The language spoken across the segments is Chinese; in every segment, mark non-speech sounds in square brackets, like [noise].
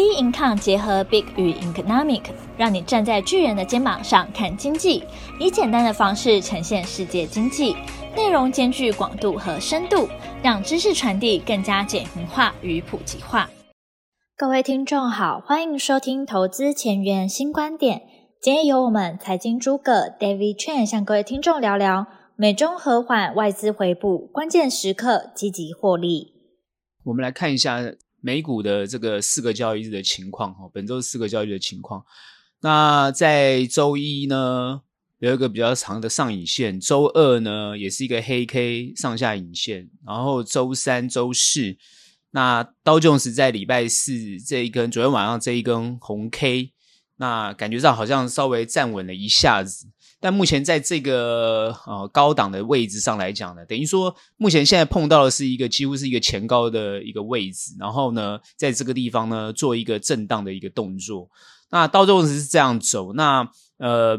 B Income 结合 Big 与 Economic，让你站在巨人的肩膀上看经济，以简单的方式呈现世界经济，内容兼具广度和深度，让知识传递更加简明化与普及化。各位听众好，欢迎收听投资前沿新观点。今天由我们财经诸葛 David Chen 向各位听众聊聊美中和缓，外资回补，关键时刻积极获利。我们来看一下。美股的这个四个交易日的情况哈，本周四个交易日的情况。那在周一呢，有一个比较长的上影线；周二呢，也是一个黑 K 上下影线。然后周三、周四，那道琼斯在礼拜四这一根，昨天晚上这一根红 K，那感觉上好像稍微站稳了一下子。但目前在这个呃高档的位置上来讲呢，等于说目前现在碰到的是一个几乎是一个前高的一个位置，然后呢，在这个地方呢做一个震荡的一个动作。那道琼斯是这样走，那呃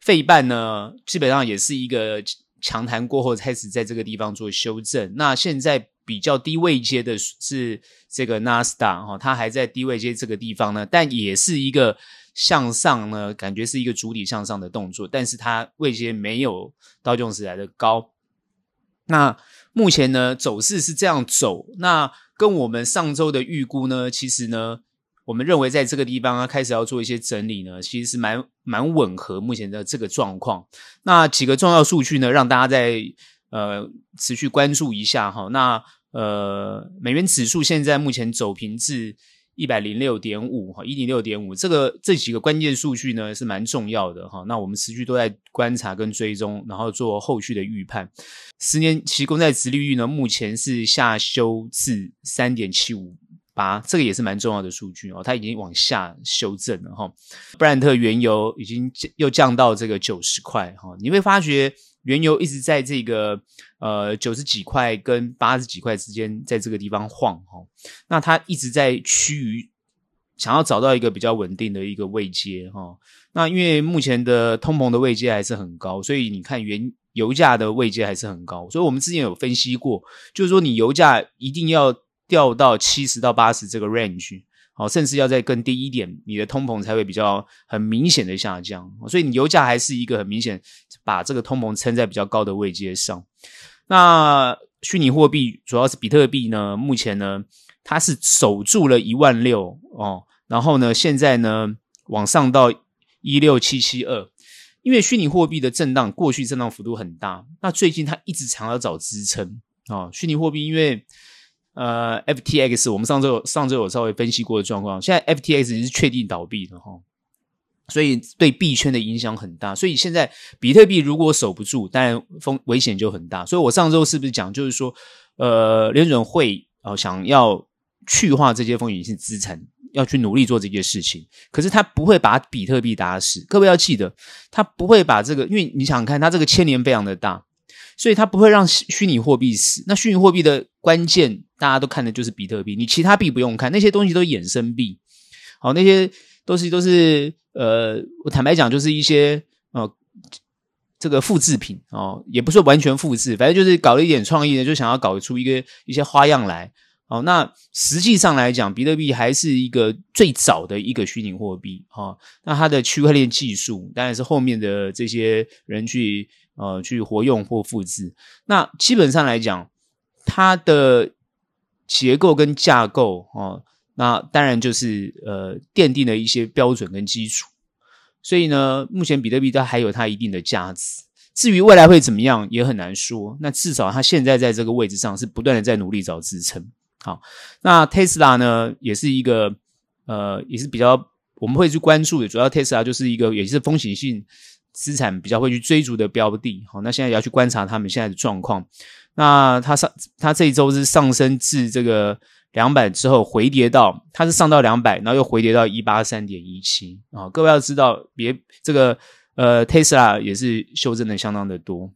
费半呢基本上也是一个强弹过后开始在这个地方做修正。那现在比较低位阶的是这个纳斯达哈，它还在低位阶这个地方呢，但也是一个。向上呢，感觉是一个主体向上的动作，但是它位阶没有道琼斯来的高。那目前呢，走势是这样走，那跟我们上周的预估呢，其实呢，我们认为在这个地方啊，开始要做一些整理呢，其实是蛮蛮吻合目前的这个状况。那几个重要数据呢，让大家在呃持续关注一下哈。那呃，美元指数现在目前走平至。一百零六点五哈，一零六点五，这个这几个关键数据呢是蛮重要的哈。那我们持续都在观察跟追踪，然后做后续的预判。十年期公债殖利率呢，目前是下修至三点七五八，这个也是蛮重要的数据哦。它已经往下修正了哈。布兰特原油已经又降到这个九十块哈，你会发觉。原油一直在这个呃九十几块跟八十几块之间，在这个地方晃哈、哦，那它一直在趋于想要找到一个比较稳定的一个位阶哈、哦。那因为目前的通膨的位阶还是很高，所以你看原油价的位阶还是很高。所以我们之前有分析过，就是说你油价一定要掉到七十到八十这个 range。哦，甚至要再更低一点，你的通膨才会比较很明显的下降。所以你油价还是一个很明显把这个通膨撑在比较高的位阶上。那虚拟货币主要是比特币呢，目前呢它是守住了一万六哦，然后呢现在呢往上到一六七七二，因为虚拟货币的震荡过去震荡幅度很大，那最近它一直想要找支撑啊、哦。虚拟货币因为呃，FTX，我们上周上周有稍微分析过的状况，现在 FTX 已是确定倒闭了哈，所以对币圈的影响很大。所以现在比特币如果守不住，当然风危险就很大。所以我上周是不是讲，就是说，呃，联准会哦、呃、想要去化这些风险性资产，要去努力做这件事情，可是他不会把比特币打死。各位要记得，他不会把这个，因为你想看，他这个牵连非常的大。所以它不会让虚拟货币死。那虚拟货币的关键，大家都看的就是比特币。你其他币不用看，那些东西都衍生币。好，那些都是都是呃，我坦白讲，就是一些呃，这个复制品哦，也不是完全复制，反正就是搞了一点创意呢，就想要搞出一个一些花样来。哦，那实际上来讲，比特币还是一个最早的一个虚拟货币。哈，那它的区块链技术当然是后面的这些人去。呃，去活用或复制。那基本上来讲，它的结构跟架构哦，那当然就是呃，奠定了一些标准跟基础。所以呢，目前比特币它还有它一定的价值。至于未来会怎么样，也很难说。那至少它现在在这个位置上是不断的在努力找支撑。好，那特斯拉呢，也是一个呃，也是比较我们会去关注的。主要特斯拉就是一个也是风险性。资产比较会去追逐的标的，好，那现在也要去观察他们现在的状况。那它上，它这一周是上升至这个两百之后回跌到，它是上到两百，然后又回跌到一八三点一七啊。各位要知道，别这个呃，Tesla 也是修正的相当的多。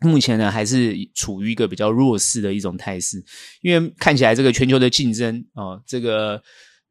目前呢，还是处于一个比较弱势的一种态势，因为看起来这个全球的竞争啊，这个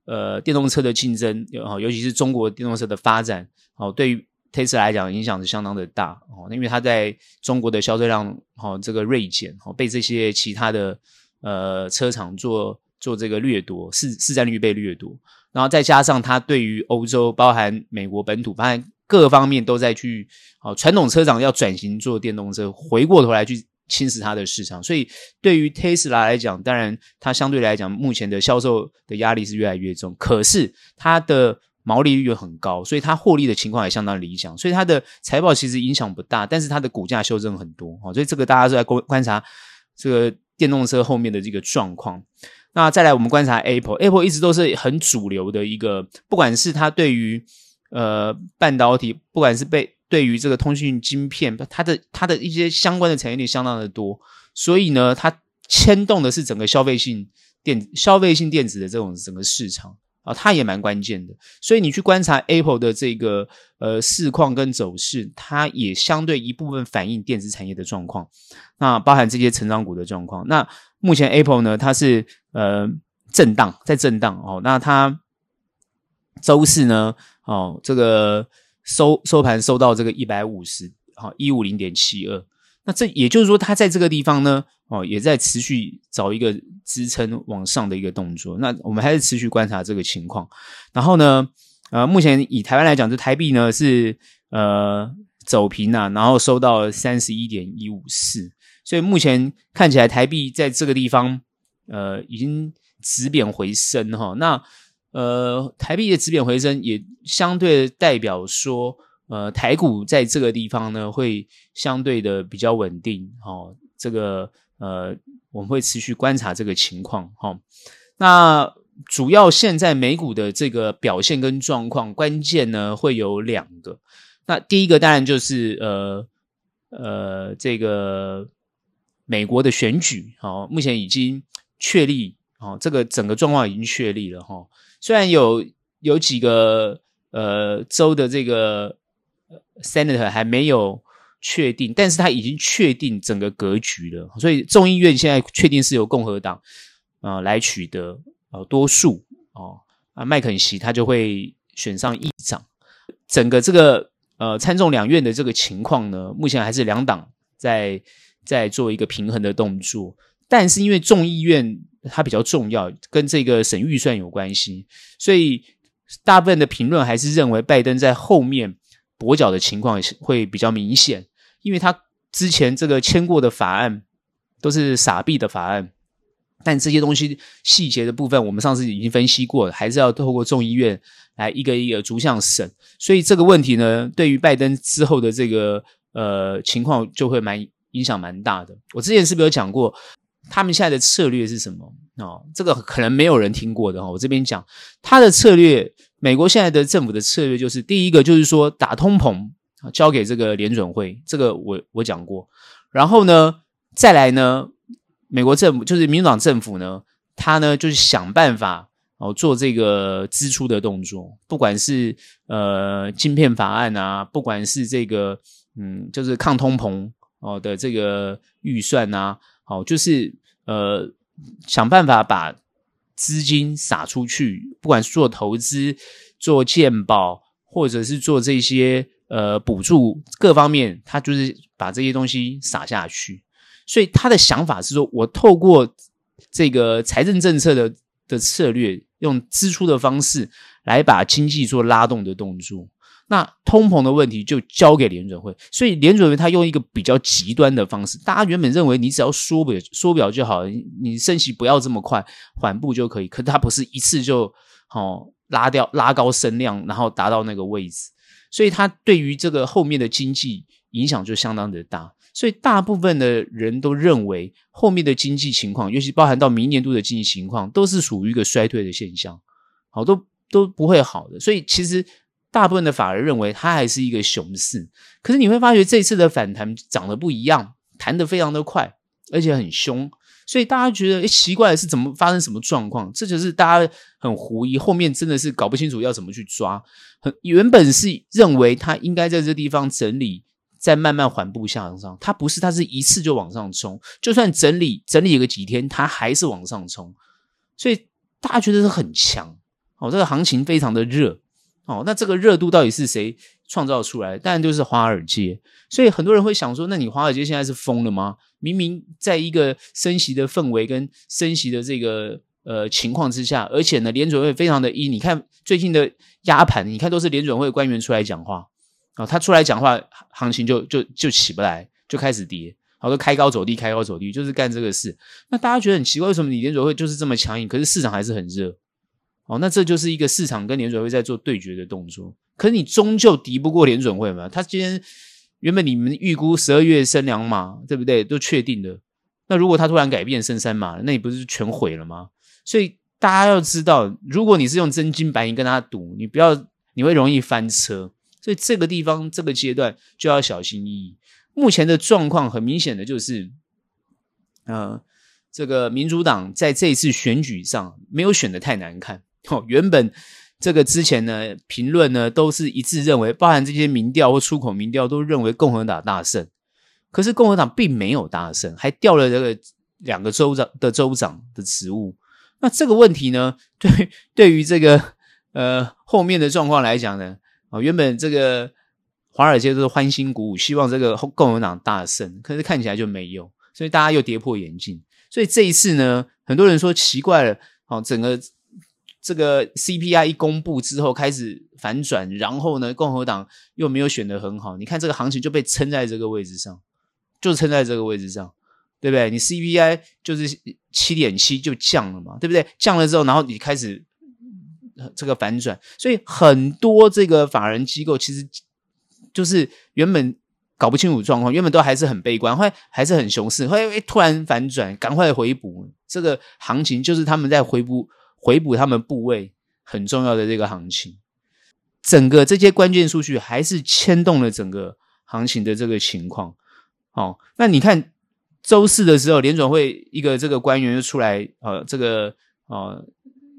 呃电动车的竞争啊，尤其是中国电动车的发展，哦，对于特斯拉来讲，影响是相当的大哦，因为它在中国的销售量，哦，这个锐减，哦，被这些其他的呃车厂做做这个掠夺，市市占率被掠夺，然后再加上它对于欧洲，包含美国本土，包含各方面都在去，哦，传统车厂要转型做电动车，回过头来去侵蚀它的市场，所以对于 Tesla 来讲，当然它相对来讲，目前的销售的压力是越来越重，可是它的毛利率又很高，所以它获利的情况也相当理想，所以它的财报其实影响不大，但是它的股价修正很多，哦，所以这个大家都在观观察这个电动车后面的这个状况。那再来，我们观察 Apple，Apple 一直都是很主流的一个，不管是它对于呃半导体，不管是被对于这个通讯晶片，它的它的一些相关的产业链相当的多，所以呢，它牵动的是整个消费性电消费性电子的这种整个市场啊，它也蛮关键的。所以你去观察 Apple 的这个呃市况跟走势，它也相对一部分反映电子产业的状况，那包含这些成长股的状况。那目前 Apple 呢，它是呃震荡，在震荡哦。那它周四呢，哦，这个收收盘收到这个一百五十，好一五零点七二。那这也就是说，它在这个地方呢，哦，也在持续找一个支撑往上的一个动作。那我们还是持续观察这个情况。然后呢，呃，目前以台湾来讲，这台币呢是呃走平啊，然后收到三十一点一五四。所以目前看起来，台币在这个地方，呃，已经止贬回升哈。那呃，台币的止贬回升，也相对代表说，呃，台股在这个地方呢，会相对的比较稳定哈。这个呃，我们会持续观察这个情况哈。那主要现在美股的这个表现跟状况，关键呢会有两个。那第一个当然就是呃呃这个。美国的选举，好，目前已经确立，哦，这个整个状况已经确立了，哈。虽然有有几个呃州的这个 senator 还没有确定，但是他已经确定整个格局了。所以众议院现在确定是由共和党啊、呃、来取得呃多数哦，啊麦肯锡他就会选上议长。整个这个呃参众两院的这个情况呢，目前还是两党在。在做一个平衡的动作，但是因为众议院它比较重要，跟这个省预算有关系，所以大部分的评论还是认为拜登在后面跛脚的情况会比较明显，因为他之前这个签过的法案都是傻币的法案，但这些东西细节的部分，我们上次已经分析过了，还是要透过众议院来一个一个逐项审，所以这个问题呢，对于拜登之后的这个呃情况就会蛮。影响蛮大的。我之前是不是有讲过，他们现在的策略是什么？哦，这个可能没有人听过的哈。我这边讲他的策略，美国现在的政府的策略就是，第一个就是说打通膨，交给这个联准会，这个我我讲过。然后呢，再来呢，美国政府就是民主党政府呢，他呢就是想办法哦做这个支出的动作，不管是呃晶片法案啊，不管是这个嗯就是抗通膨。哦的这个预算、啊，好，就是呃想办法把资金撒出去，不管是做投资、做鉴保，或者是做这些呃补助各方面，他就是把这些东西撒下去。所以他的想法是说，我透过这个财政政策的的策略，用支出的方式来把经济做拉动的动作。那通膨的问题就交给联准会，所以联准会他用一个比较极端的方式。大家原本认为你只要缩表缩表就好了，你升息不要这么快，缓步就可以。可他不是一次就哦拉掉拉高升量，然后达到那个位置，所以他对于这个后面的经济影响就相当的大。所以大部分的人都认为后面的经济情况，尤其包含到明年度的经济情况，都是属于一个衰退的现象，好都都不会好的。所以其实。大部分的法人认为它还是一个熊市，可是你会发觉这次的反弹涨得不一样，弹得非常的快，而且很凶，所以大家觉得诶奇怪的是怎么发生什么状况？这就是大家很狐疑，后面真的是搞不清楚要怎么去抓。很原本是认为它应该在这地方整理，再慢慢缓步向上，它不是，它是一次就往上冲，就算整理整理个几天，它还是往上冲，所以大家觉得是很强哦，这个行情非常的热。哦，那这个热度到底是谁创造出来？当然就是华尔街。所以很多人会想说，那你华尔街现在是疯了吗？明明在一个升息的氛围跟升息的这个呃情况之下，而且呢，联准会非常的阴。你看最近的压盘，你看都是联准会官员出来讲话啊、他出来讲话，行情就就就起不来，就开始跌。好多开高走低，开高走低，就是干这个事。那大家觉得很奇怪，为什么你联准会就是这么强硬，可是市场还是很热？哦，那这就是一个市场跟联准会在做对决的动作。可是你终究敌不过联准会嘛？他今天原本你们预估十二月升两码，对不对？都确定的。那如果他突然改变升三码，那你不是全毁了吗？所以大家要知道，如果你是用真金白银跟他赌，你不要，你会容易翻车。所以这个地方这个阶段就要小心翼翼。目前的状况很明显的就是，呃，这个民主党在这一次选举上没有选得太难看。哦，原本这个之前呢，评论呢都是一致认为，包含这些民调或出口民调都认为共和党大胜。可是共和党并没有大胜，还掉了这个两个州长的州长的职务。那这个问题呢，对对于这个呃后面的状况来讲呢，啊，原本这个。华尔街都是欢欣鼓舞，希望这个共和党大胜，可是看起来就没有，所以大家又跌破眼镜。所以这一次呢，很多人说奇怪了，哦，整个这个 CPI 一公布之后开始反转，然后呢，共和党又没有选得很好，你看这个行情就被撑在这个位置上，就撑在这个位置上，对不对？你 CPI 就是七点七就降了嘛，对不对？降了之后，然后你开始这个反转，所以很多这个法人机构其实。就是原本搞不清楚状况，原本都还是很悲观，会还是很熊市，会突然反转，赶快回补这个行情，就是他们在回补回补他们部位很重要的这个行情。整个这些关键数据还是牵动了整个行情的这个情况。哦，那你看周四的时候，联准会一个这个官员就出来，呃，这个呃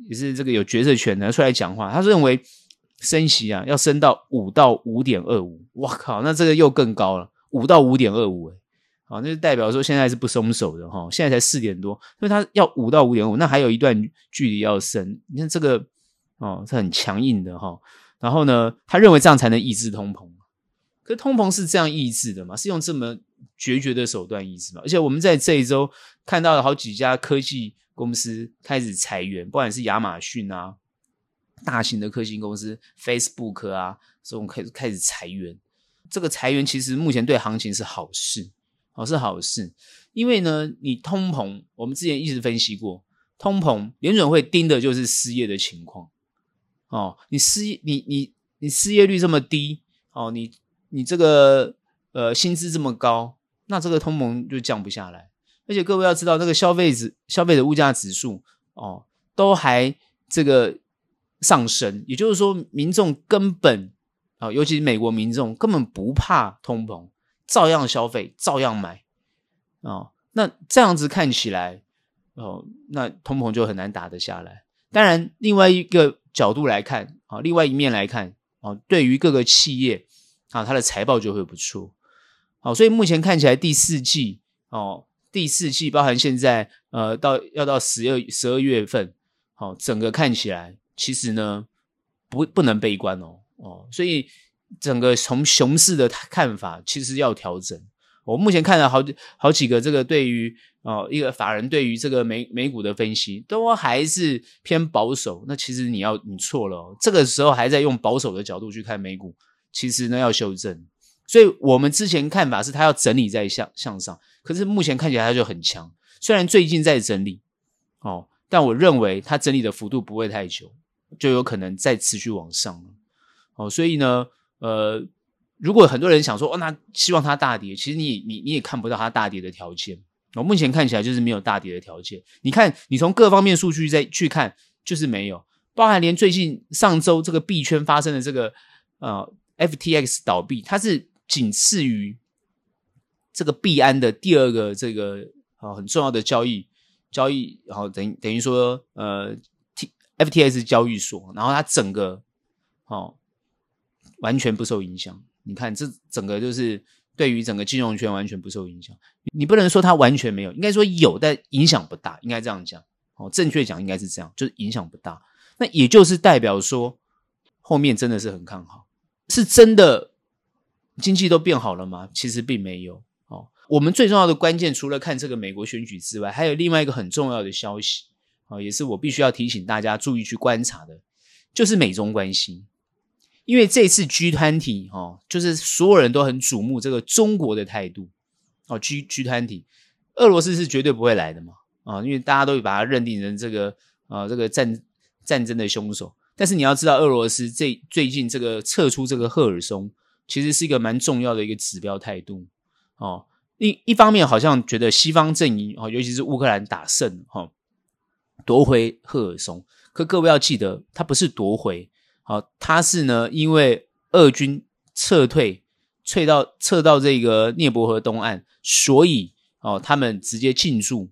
也是这个有决策权的出来讲话，他认为。升息啊，要升到五到五点二五，哇靠，那这个又更高了，五到五点二五，啊，那就代表说现在是不松手的哈，现在才四点多，所以它要五到五点五，那还有一段距离要升，你看这个哦，是很强硬的哈。然后呢，他认为这样才能抑制通膨，可是通膨是这样抑制的吗？是用这么决绝的手段抑制吗？而且我们在这一周看到了好几家科技公司开始裁员，不管是亚马逊啊。大型的科技公司，Facebook 啊，这种开开始裁员。这个裁员其实目前对行情是好事，哦，是好事。因为呢，你通膨，我们之前一直分析过，通膨联准会盯的就是失业的情况。哦，你失业，你你你失业率这么低，哦，你你这个呃薪资这么高，那这个通膨就降不下来。而且各位要知道，那个消费指消费者物价指数，哦，都还这个。上升，也就是说，民众根本啊，尤其是美国民众根本不怕通膨，照样消费，照样买哦。那这样子看起来，哦，那通膨就很难打得下来。当然，另外一个角度来看啊，另外一面来看啊，对于各个企业啊，它的财报就会不错。好，所以目前看起来第四季哦，第四季包含现在呃，到要到十二十二月份，好，整个看起来。其实呢，不不能悲观哦哦，所以整个从熊市的看法，其实要调整。我目前看了好几好几个这个对于哦一个法人对于这个美美股的分析，都还是偏保守。那其实你要你错了哦，这个时候还在用保守的角度去看美股，其实呢要修正。所以我们之前看法是它要整理再向向上，可是目前看起来它就很强。虽然最近在整理哦，但我认为它整理的幅度不会太久。就有可能再持续往上哦，所以呢，呃，如果很多人想说，哦，那希望它大跌，其实你你你也看不到它大跌的条件。我，目前看起来就是没有大跌的条件。你看，你从各方面数据再去看，就是没有，包含连最近上周这个币圈发生的这个呃 FTX 倒闭，它是仅次于这个币安的第二个这个啊、很重要的交易交易，然后等等于说呃。TFTX 交易所，然后它整个哦完全不受影响。你看，这整个就是对于整个金融圈完全不受影响。你不能说它完全没有，应该说有，但影响不大。应该这样讲哦，正确讲应该是这样，就是影响不大。那也就是代表说，后面真的是很看好，是真的经济都变好了吗？其实并没有哦。我们最重要的关键，除了看这个美国选举之外，还有另外一个很重要的消息。啊，也是我必须要提醒大家注意去观察的，就是美中关系。因为这次 G 团体哦，就是所有人都很瞩目这个中国的态度哦。G G 团体俄罗斯是绝对不会来的嘛啊，因为大家都把它认定成这个啊这个战战争的凶手。但是你要知道，俄罗斯这最近这个撤出这个赫尔松，其实是一个蛮重要的一个指标态度哦。一一方面好像觉得西方阵营哦，尤其是乌克兰打胜哈，夺回赫尔松。可各位要记得，它不是夺回。好，他是呢，因为俄军撤退，撤到撤到这个涅伯河东岸，所以哦，他们直接进驻，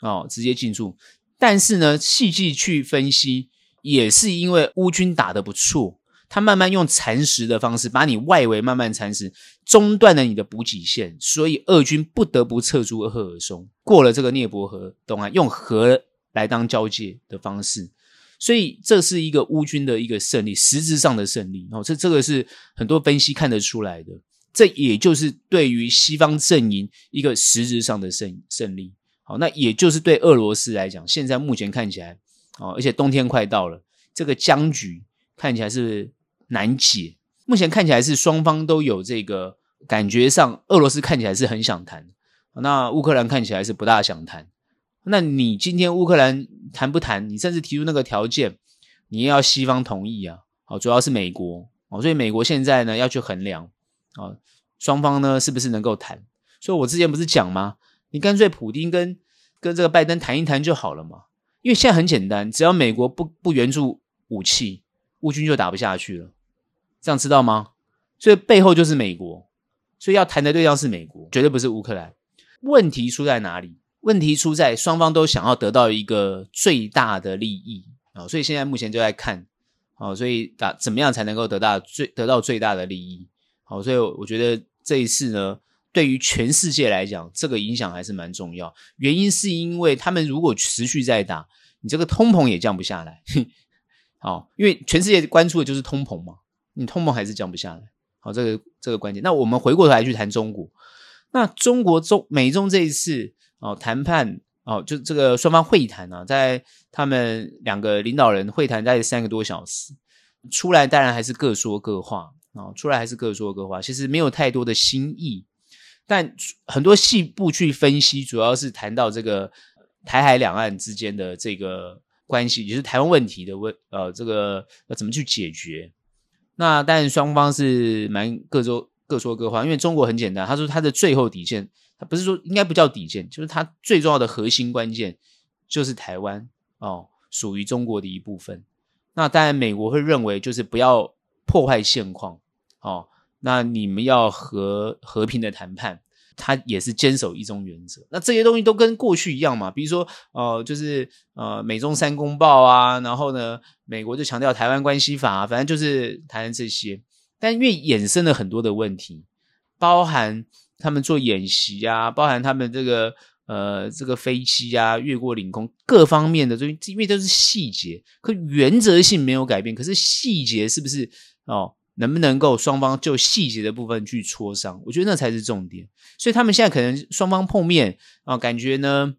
哦，直接进驻。但是呢，细细去分析，也是因为乌军打得不错，他慢慢用蚕食的方式把你外围慢慢蚕食，中断了你的补给线，所以俄军不得不撤出赫尔松，过了这个涅伯河东岸，用河来当交界的方式。所以这是一个乌军的一个胜利，实质上的胜利哦。这这个是很多分析看得出来的。这也就是对于西方阵营一个实质上的胜胜利。好，那也就是对俄罗斯来讲，现在目前看起来哦，而且冬天快到了，这个僵局看起来是难解。目前看起来是双方都有这个感觉上，俄罗斯看起来是很想谈，那乌克兰看起来是不大想谈。那你今天乌克兰谈不谈？你甚至提出那个条件，你也要西方同意啊！好，主要是美国哦，所以美国现在呢要去衡量啊，双方呢是不是能够谈？所以我之前不是讲吗？你干脆普丁跟跟这个拜登谈一谈就好了嘛，因为现在很简单，只要美国不不援助武器，乌军就打不下去了，这样知道吗？所以背后就是美国，所以要谈的对象是美国，绝对不是乌克兰。问题出在哪里？问题出在双方都想要得到一个最大的利益啊，所以现在目前就在看，好，所以打怎么样才能够得到最得到最大的利益？好，所以我觉得这一次呢，对于全世界来讲，这个影响还是蛮重要。原因是因为他们如果持续在打，你这个通膨也降不下来。[laughs] 好，因为全世界关注的就是通膨嘛，你通膨还是降不下来。好，这个这个关键。那我们回过头来去谈中国，那中国中美中这一次。哦，谈判哦，就这个双方会谈啊，在他们两个领导人会谈大概三个多小时，出来当然还是各说各话啊，哦，出来还是各说各话，其实没有太多的新意，但很多细部去分析，主要是谈到这个台海两岸之间的这个关系，也是台湾问题的问，呃，这个要怎么去解决？那但双方是蛮各说各说各话，因为中国很简单，他说他的最后底线。不是说应该不叫底线，就是它最重要的核心关键就是台湾哦，属于中国的一部分。那当然，美国会认为就是不要破坏现况哦。那你们要和和平的谈判，它也是坚守一中原则。那这些东西都跟过去一样嘛，比如说呃，就是呃，美中三公报啊，然后呢，美国就强调台湾关系法，反正就是谈这些。但因为衍生了很多的问题，包含。他们做演习啊，包含他们这个呃这个飞机啊越过领空各方面的东西，因为都是细节，可原则性没有改变。可是细节是不是哦？能不能够双方就细节的部分去磋商？我觉得那才是重点。所以他们现在可能双方碰面啊，感觉呢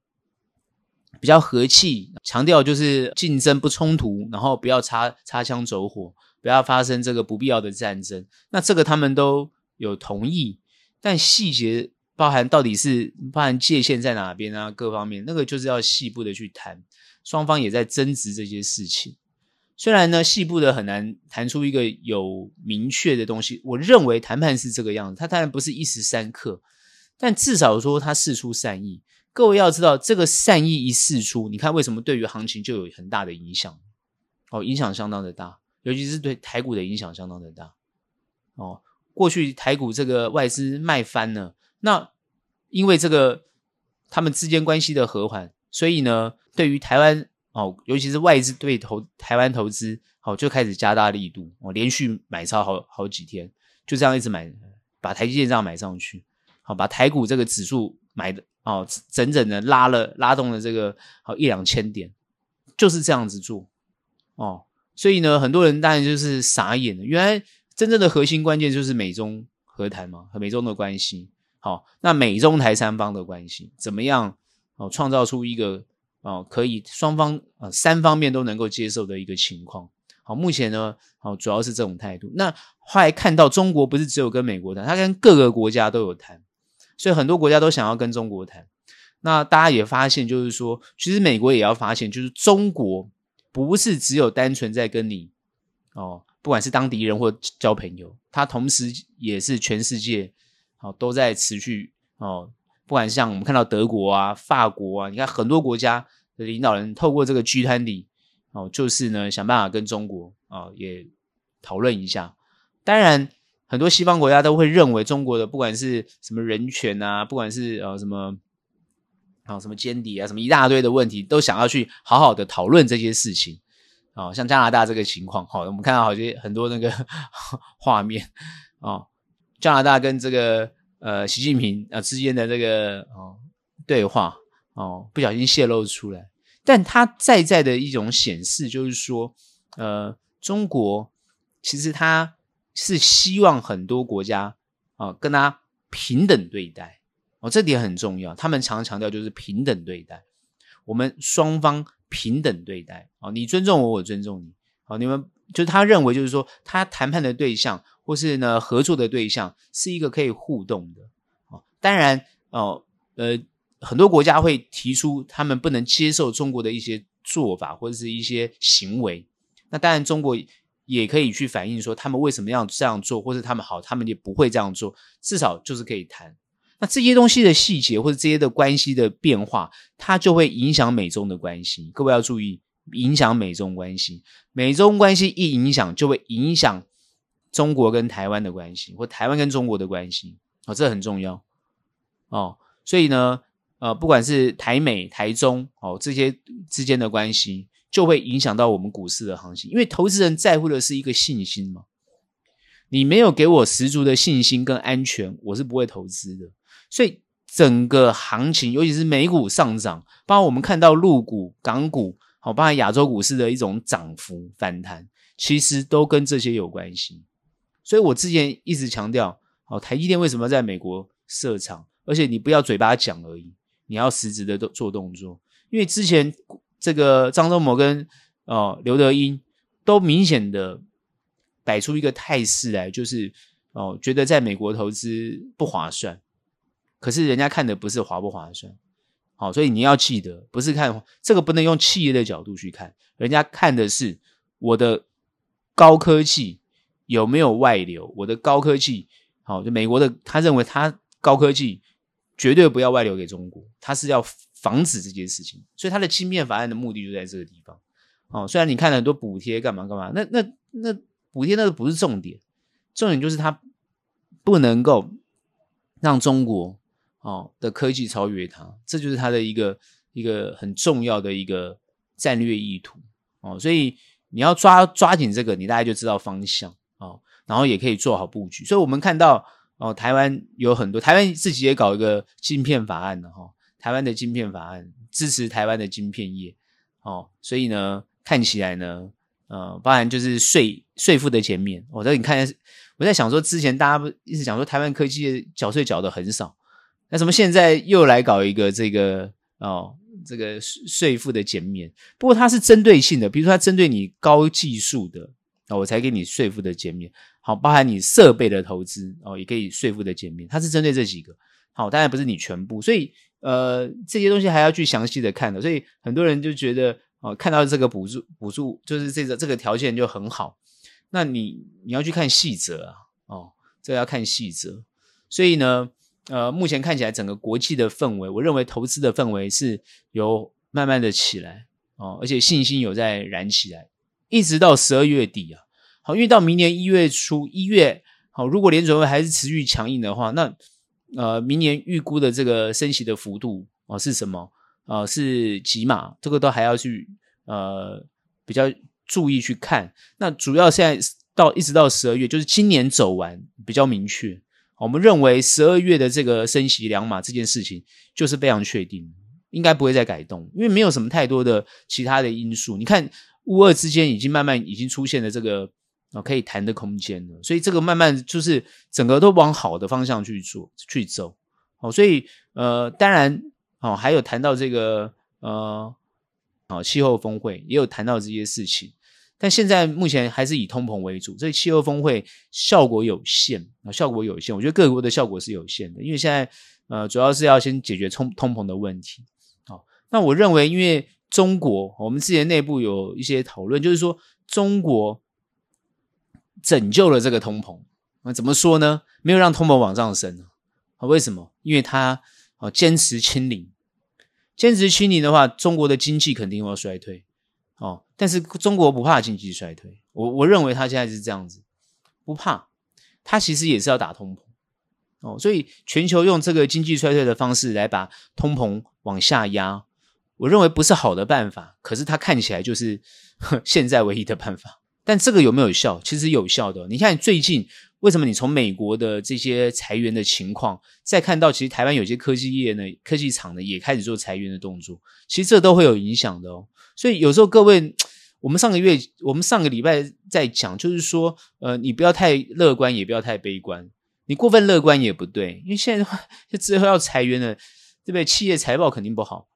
比较和气，强调就是竞争不冲突，然后不要擦擦枪走火，不要发生这个不必要的战争。那这个他们都有同意。但细节包含到底是包含界限在哪边啊？各方面那个就是要细部的去谈，双方也在争执这些事情。虽然呢，细部的很难谈出一个有明确的东西。我认为谈判是这个样子，它当然不是一时三刻，但至少说它释出善意。各位要知道，这个善意一释出，你看为什么对于行情就有很大的影响？哦，影响相当的大，尤其是对台股的影响相当的大。哦。过去台股这个外资卖翻了，那因为这个他们之间关系的和缓，所以呢，对于台湾哦，尤其是外资对投台湾投资，好就开始加大力度，哦，连续买超好好几天，就这样一直买，把台积电这样买上去，好把台股这个指数买的哦，整整的拉了拉动了这个好一两千点，就是这样子做哦，所以呢，很多人当然就是傻眼了，原来。真正的核心关键就是美中和谈嘛，和美中的关系。好，那美中台三方的关系怎么样？哦，创造出一个哦，可以双方呃三方面都能够接受的一个情况。好，目前呢，好主要是这种态度。那后来看到中国不是只有跟美国谈，他跟各个国家都有谈，所以很多国家都想要跟中国谈。那大家也发现，就是说，其实美国也要发现，就是中国不是只有单纯在跟你哦，不管是当敌人或交朋友，他同时也是全世界哦都在持续哦，不管像我们看到德国啊、法国啊，你看很多国家的领导人透过这个 G20。哦，就是呢，想办法跟中国啊、哦、也讨论一下。当然，很多西方国家都会认为中国的不管是什么人权啊，不管是呃什么啊、什么间谍啊，什么一大堆的问题，都想要去好好的讨论这些事情。哦，像加拿大这个情况，好、哦，我们看到好些很多那个 [laughs] 画面哦，加拿大跟这个呃习近平啊、之间的这个哦对话哦，不小心泄露出来。但它在在的一种显示，就是说，呃，中国其实它是希望很多国家啊、跟他平等对待哦，这点很重要。他们常强调就是平等对待，我们双方平等对待哦，你尊重我，我尊重你。好，你们就他认为就是说，他谈判的对象或是呢合作的对象是一个可以互动的哦。当然哦，呃。很多国家会提出他们不能接受中国的一些做法或者是一些行为，那当然中国也可以去反映说他们为什么要这样做，或者他们好，他们也不会这样做，至少就是可以谈。那这些东西的细节或者这些的关系的变化，它就会影响美中的关系。各位要注意，影响美中关系，美中关系一影响，就会影响中国跟台湾的关系，或台湾跟中国的关系。哦，这很重要哦。所以呢。呃，不管是台美、台中哦，这些之间的关系，就会影响到我们股市的行情。因为投资人在乎的是一个信心嘛，你没有给我十足的信心跟安全，我是不会投资的。所以整个行情，尤其是美股上涨，包括我们看到陆股、港股，好，包括亚洲股市的一种涨幅反弹，其实都跟这些有关系。所以我之前一直强调，哦，台积电为什么在美国设厂？而且你不要嘴巴讲而已。你要实质的做做动作，因为之前这个张忠谋跟哦刘德英都明显的摆出一个态势来，就是哦觉得在美国投资不划算，可是人家看的不是划不划算，好，所以你要记得，不是看这个不能用企业的角度去看，人家看的是我的高科技有没有外流，我的高科技好，就美国的他认为他高科技。绝对不要外流给中国，他是要防止这件事情，所以他的芯片法案的目的就在这个地方。哦，虽然你看了很多补贴干嘛干嘛，那那那补贴那个不是重点，重点就是他不能够让中国哦的科技超越它，这就是它的一个一个很重要的一个战略意图。哦，所以你要抓抓紧这个，你大概就知道方向哦，然后也可以做好布局。所以我们看到。哦，台湾有很多，台湾自己也搞一个晶片法案的哈、哦，台湾的晶片法案支持台湾的晶片业，哦，所以呢，看起来呢，呃，包含就是税税负的减免，我、哦、在你看，我在想说，之前大家不一直讲说台湾科技缴税缴的很少，那什么现在又来搞一个这个哦，这个税税负的减免，不过它是针对性的，比如说它针对你高技术的。哦，我才给你税负的减免，好，包含你设备的投资哦，也可以税负的减免，它是针对这几个，好，当然不是你全部，所以呃，这些东西还要去详细的看的，所以很多人就觉得哦，看到这个补助补助就是这个这个条件就很好，那你你要去看细则啊，哦，这要看细则，所以呢，呃，目前看起来整个国际的氛围，我认为投资的氛围是有慢慢的起来哦，而且信心有在燃起来。一直到十二月底啊，好，因为到明年一月初一月，好，如果联准会还是持续强硬的话，那呃，明年预估的这个升息的幅度哦是什么？呃，是几码？这个都还要去呃比较注意去看。那主要现在到一直到十二月，就是今年走完比较明确。我们认为十二月的这个升息两码这件事情就是非常确定，应该不会再改动，因为没有什么太多的其他的因素。你看。乌二之间已经慢慢已经出现了这个啊可以谈的空间了，所以这个慢慢就是整个都往好的方向去做去走，哦，所以呃当然哦还有谈到这个呃哦，气候峰会也有谈到这些事情，但现在目前还是以通膨为主，所以气候峰会效果有限啊，效果有限。我觉得各国的效果是有限的，因为现在呃，主要是要先解决通通膨的问题。好，那我认为，因为中国，我们之前内部有一些讨论，就是说中国拯救了这个通膨，那怎么说呢？没有让通膨往上升啊？为什么？因为它啊坚持清零。坚持清零的话，中国的经济肯定会衰退，哦，但是中国不怕经济衰退，我我认为他现在是这样子，不怕，他其实也是要打通膨，哦，所以全球用这个经济衰退的方式来把通膨往下压，我认为不是好的办法，可是它看起来就是 [laughs] 现在唯一的办法，但这个有没有效？其实有效的，你看最近。为什么你从美国的这些裁员的情况，再看到其实台湾有些科技业呢、科技厂呢也开始做裁员的动作，其实这都会有影响的哦。所以有时候各位，我们上个月、我们上个礼拜在讲，就是说，呃，你不要太乐观，也不要太悲观，你过分乐观也不对，因为现在的话，就之后要裁员了，对不对？企业财报肯定不好，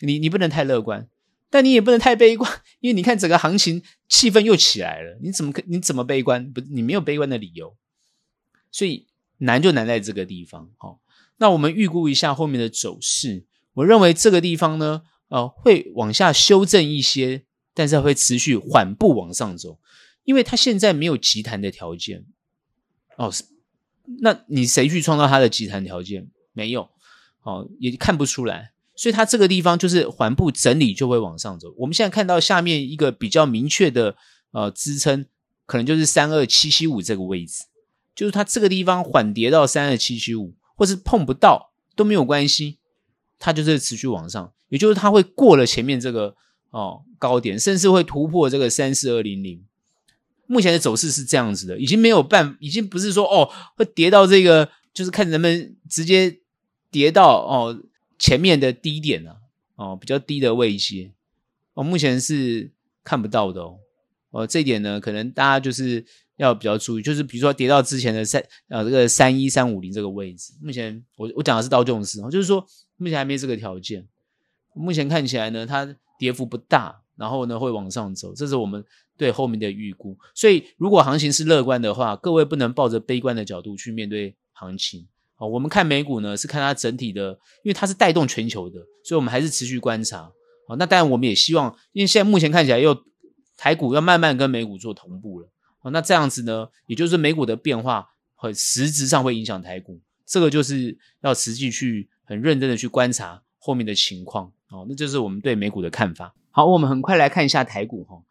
你你不能太乐观。但你也不能太悲观，因为你看整个行情气氛又起来了，你怎么可你怎么悲观？不，你没有悲观的理由。所以难就难在这个地方。好，那我们预估一下后面的走势。我认为这个地方呢，呃，会往下修正一些，但是会持续缓步往上走，因为它现在没有集弹的条件。哦，那你谁去创造它的急弹条件？没有，哦，也看不出来。所以它这个地方就是缓步整理，就会往上走。我们现在看到下面一个比较明确的呃支撑，可能就是三二七七五这个位置。就是它这个地方缓跌到三二七七五，或是碰不到都没有关系，它就是持续往上，也就是它会过了前面这个哦高点，甚至会突破这个三四二零零。目前的走势是这样子的，已经没有办，已经不是说哦会跌到这个，就是看能不能直接跌到哦前面的低点了，哦比较低的位阶，哦目前是看不到的哦，哦这一点呢可能大家就是。要比较注意，就是比如说跌到之前的三呃这个三一三五零这个位置，目前我我讲的是道琼斯，就是说目前还没这个条件。目前看起来呢，它跌幅不大，然后呢会往上走，这是我们对后面的预估。所以如果行情是乐观的话，各位不能抱着悲观的角度去面对行情。好，我们看美股呢是看它整体的，因为它是带动全球的，所以我们还是持续观察。好，那当然我们也希望，因为现在目前看起来又台股要慢慢跟美股做同步了。那这样子呢，也就是美股的变化很实质上会影响台股，这个就是要实际去很认真的去观察后面的情况。哦，那就是我们对美股的看法。好，我们很快来看一下台股哈。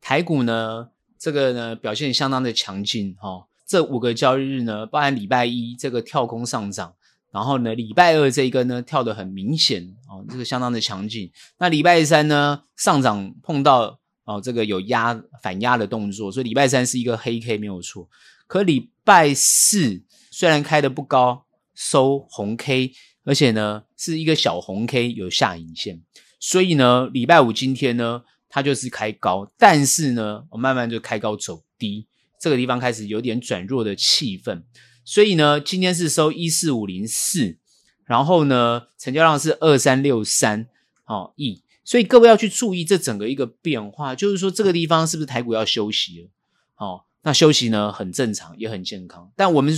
台股呢，这个呢表现相当的强劲哈。这五个交易日呢，包含礼拜一这个跳空上涨，然后呢礼拜二这一根呢跳得很明显哦，这个相当的强劲。那礼拜三呢上涨碰到。哦，这个有压反压的动作，所以礼拜三是一个黑 K 没有错。可礼拜四虽然开的不高，收红 K，而且呢是一个小红 K 有下影线，所以呢礼拜五今天呢它就是开高，但是呢我慢慢就开高走低，这个地方开始有点转弱的气氛，所以呢今天是收一四五零四，然后呢成交量是二三六三哦亿。所以各位要去注意这整个一个变化，就是说这个地方是不是台股要休息了？哦，那休息呢很正常，也很健康。但我们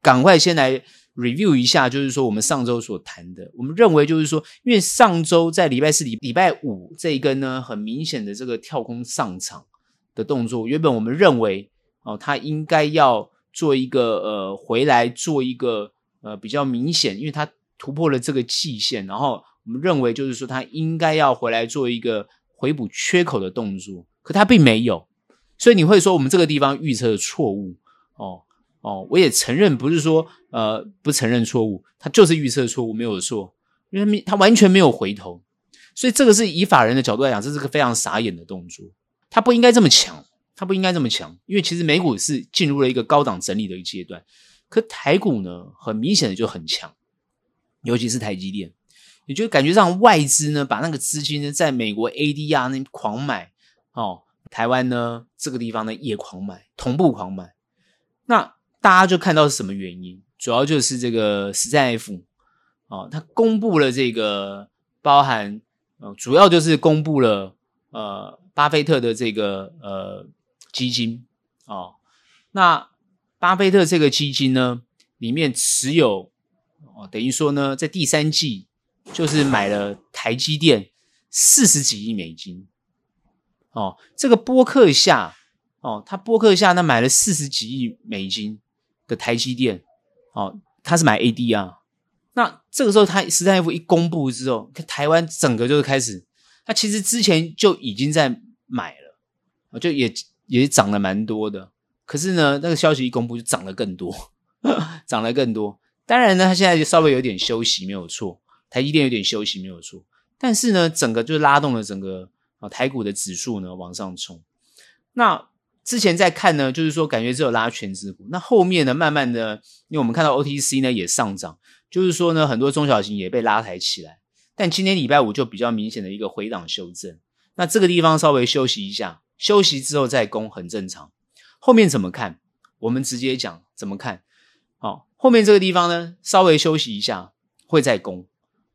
赶快先来 review 一下，就是说我们上周所谈的，我们认为就是说，因为上周在礼拜四、礼礼拜五这一根呢，很明显的这个跳空上场的动作，原本我们认为哦，它应该要做一个呃回来做一个呃比较明显，因为它突破了这个季线，然后。我们认为，就是说，他应该要回来做一个回补缺口的动作，可他并没有，所以你会说我们这个地方预测的错误哦哦，我也承认不是说呃不承认错误，他就是预测错误没有错，因为他完全没有回头，所以这个是以法人的角度来讲，这是个非常傻眼的动作，他不应该这么强，他不应该这么强，因为其实美股是进入了一个高档整理的一个阶段，可台股呢，很明显的就很强，尤其是台积电。也就感觉上外资呢，把那个资金呢，在美国 ADR 那狂买哦，台湾呢这个地方呢也狂买，同步狂买。那大家就看到是什么原因？主要就是这个十三 F 哦，它公布了这个包含呃，主要就是公布了呃巴菲特的这个呃基金哦。那巴菲特这个基金呢，里面持有哦，等于说呢，在第三季就是买了台积电四十几亿美金哦。这个波克夏哦，他波克夏那买了四十几亿美金的台积电哦，他是买 ADR。那这个时候，他十三 F 一公布之后，台湾整个就是开始，他其实之前就已经在买了，就也也涨了蛮多的。可是呢，那个消息一公布，就涨了更多，[laughs] 涨了更多。当然呢，他现在就稍微有点休息，没有错。台积电有点休息，没有错。但是呢，整个就拉动了整个啊台股的指数呢往上冲。那之前在看呢，就是说感觉只有拉权值股。那后面呢，慢慢的，因为我们看到 OTC 呢也上涨。就是说呢，很多中小型也被拉抬起来，但今天礼拜五就比较明显的一个回档修正。那这个地方稍微休息一下，休息之后再攻很正常。后面怎么看？我们直接讲怎么看。好，后面这个地方呢，稍微休息一下会再攻，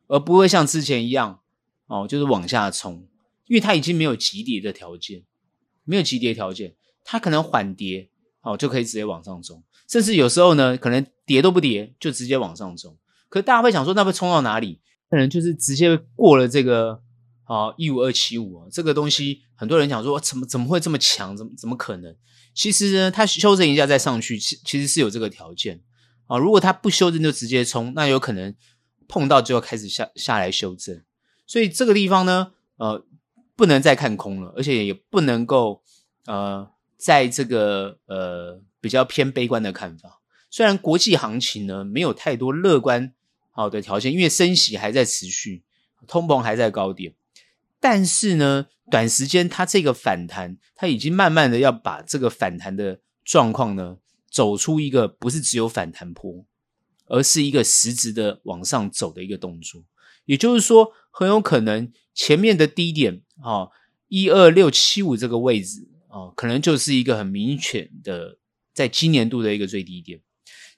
而不会像之前一样哦，就是往下冲，因为它已经没有急跌的条件，没有急跌条件，它可能缓跌哦就可以直接往上冲，甚至有时候呢，可能跌都不跌就直接往上冲。可大家会想说，那会冲到哪里？可能就是直接过了这个啊一五二七五啊，这个东西很多人讲说，怎么怎么会这么强？怎么怎么可能？其实呢，它修正一下再上去，其其实是有这个条件啊。如果它不修正就直接冲，那有可能碰到就要开始下下来修正。所以这个地方呢，呃，不能再看空了，而且也不能够呃，在这个呃比较偏悲观的看法。虽然国际行情呢没有太多乐观。好的条件，因为升息还在持续，通膨还在高点，但是呢，短时间它这个反弹，它已经慢慢的要把这个反弹的状况呢，走出一个不是只有反弹坡，而是一个实质的往上走的一个动作。也就是说，很有可能前面的低点啊，一二六七五这个位置啊，可能就是一个很明显的在今年度的一个最低点。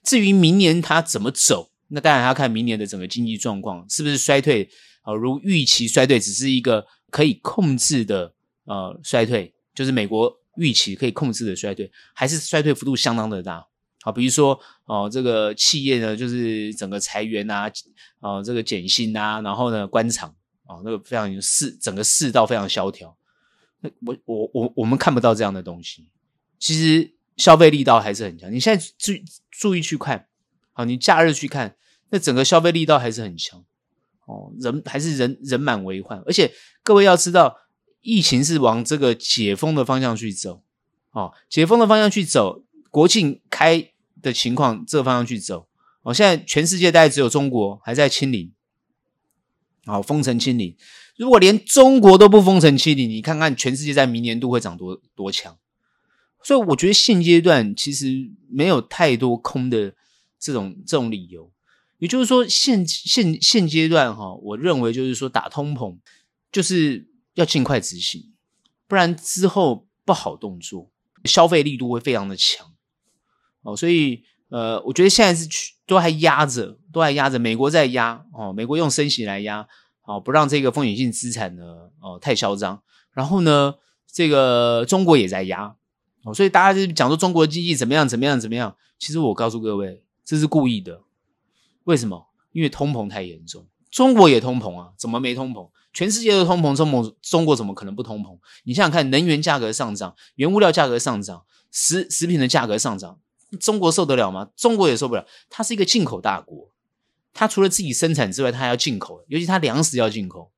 至于明年它怎么走？那当然要看明年的整个经济状况是不是衰退啊？如预期衰退只是一个可以控制的呃衰退，就是美国预期可以控制的衰退，还是衰退幅度相当的大？好，比如说哦、这个企业呢，就是整个裁员啊，啊、这个减薪啊，然后呢关厂啊，那个非常市整个市道非常萧条。那我我我我们看不到这样的东西，其实消费力道还是很强。你现在注注意去看，好，你假日去看。那整个消费力道还是很强哦，人还是人人满为患，而且各位要知道，疫情是往这个解封的方向去走，哦，解封的方向去走，国庆开的情况这个方向去走，哦，现在全世界大概只有中国还在清零，好，封城清零，如果连中国都不封城清零，你看看全世界在明年度会涨多多强，所以我觉得现阶段其实没有太多空的这种这种理由。也就是说现，现现现阶段哈，我认为就是说打通膨，就是要尽快执行，不然之后不好动作，消费力度会非常的强哦。所以呃，我觉得现在是去都还压着，都还压着，美国在压哦，美国用升息来压哦，不让这个风险性资产呢哦太嚣张。然后呢，这个中国也在压哦，所以大家就讲说中国经济怎么样怎么样怎么样，其实我告诉各位，这是故意的。为什么？因为通膨太严重，中国也通膨啊，怎么没通膨？全世界都通膨，中国中国怎么可能不通膨？你想想看，能源价格上涨，原物料价格上涨，食食品的价格上涨，中国受得了吗？中国也受不了。它是一个进口大国，它除了自己生产之外，它还要进口，尤其它粮食要进口，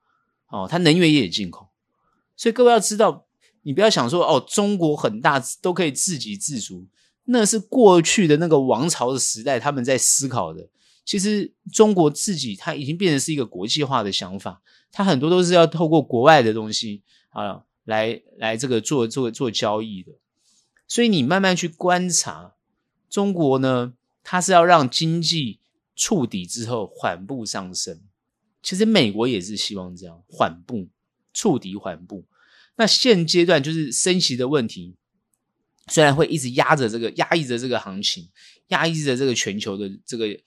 哦，它能源也进口。所以各位要知道，你不要想说哦，中国很大都可以自给自足，那是过去的那个王朝的时代，他们在思考的。其实中国自己它已经变成是一个国际化的想法，它很多都是要透过国外的东西啊来来这个做做做交易的，所以你慢慢去观察中国呢，它是要让经济触底之后缓步上升。其实美国也是希望这样缓步触底缓步。那现阶段就是升息的问题，虽然会一直压着这个压抑着这个行情，压抑着这个全球的这个。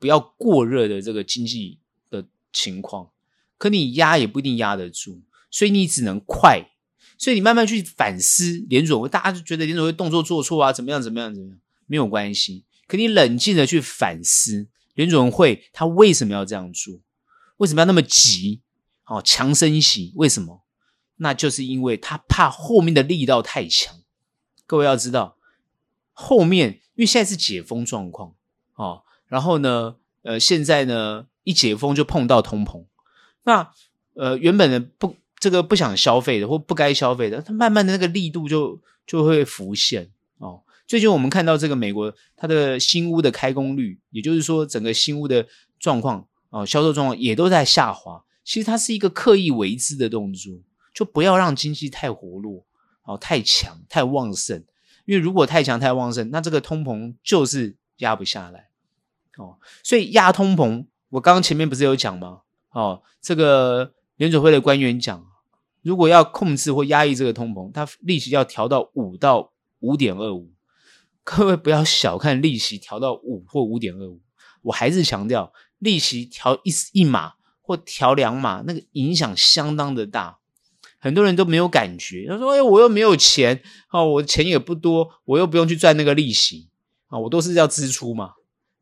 不要过热的这个经济的情况，可你压也不一定压得住，所以你只能快，所以你慢慢去反思联准会，大家就觉得联准会动作做错啊，怎么样怎么样怎么样，没有关系。可你冷静的去反思联准会他为什么要这样做，为什么要那么急？哦，强升息，为什么？那就是因为他怕后面的力道太强。各位要知道，后面因为现在是解封状况哦，然后呢，呃，现在呢一解封就碰到通膨，那呃原本的不这个不想消费的或不该消费的，它慢慢的那个力度就就会浮现。最近我们看到这个美国它的新屋的开工率，也就是说整个新屋的状况啊，销售状况也都在下滑。其实它是一个刻意为之的动作，就不要让经济太活络，哦，太强太旺盛。因为如果太强太旺盛，那这个通膨就是压不下来，哦，所以压通膨，我刚刚前面不是有讲吗？哦，这个联准会的官员讲，如果要控制或压抑这个通膨，它利息要调到五到五点二五。各位不要小看利息调到五或五点二五，我还是强调，利息调一一码。或调两码，那个影响相当的大，很多人都没有感觉。他说：“哎，我又没有钱，哦，我钱也不多，我又不用去赚那个利息啊，我都是要支出嘛。”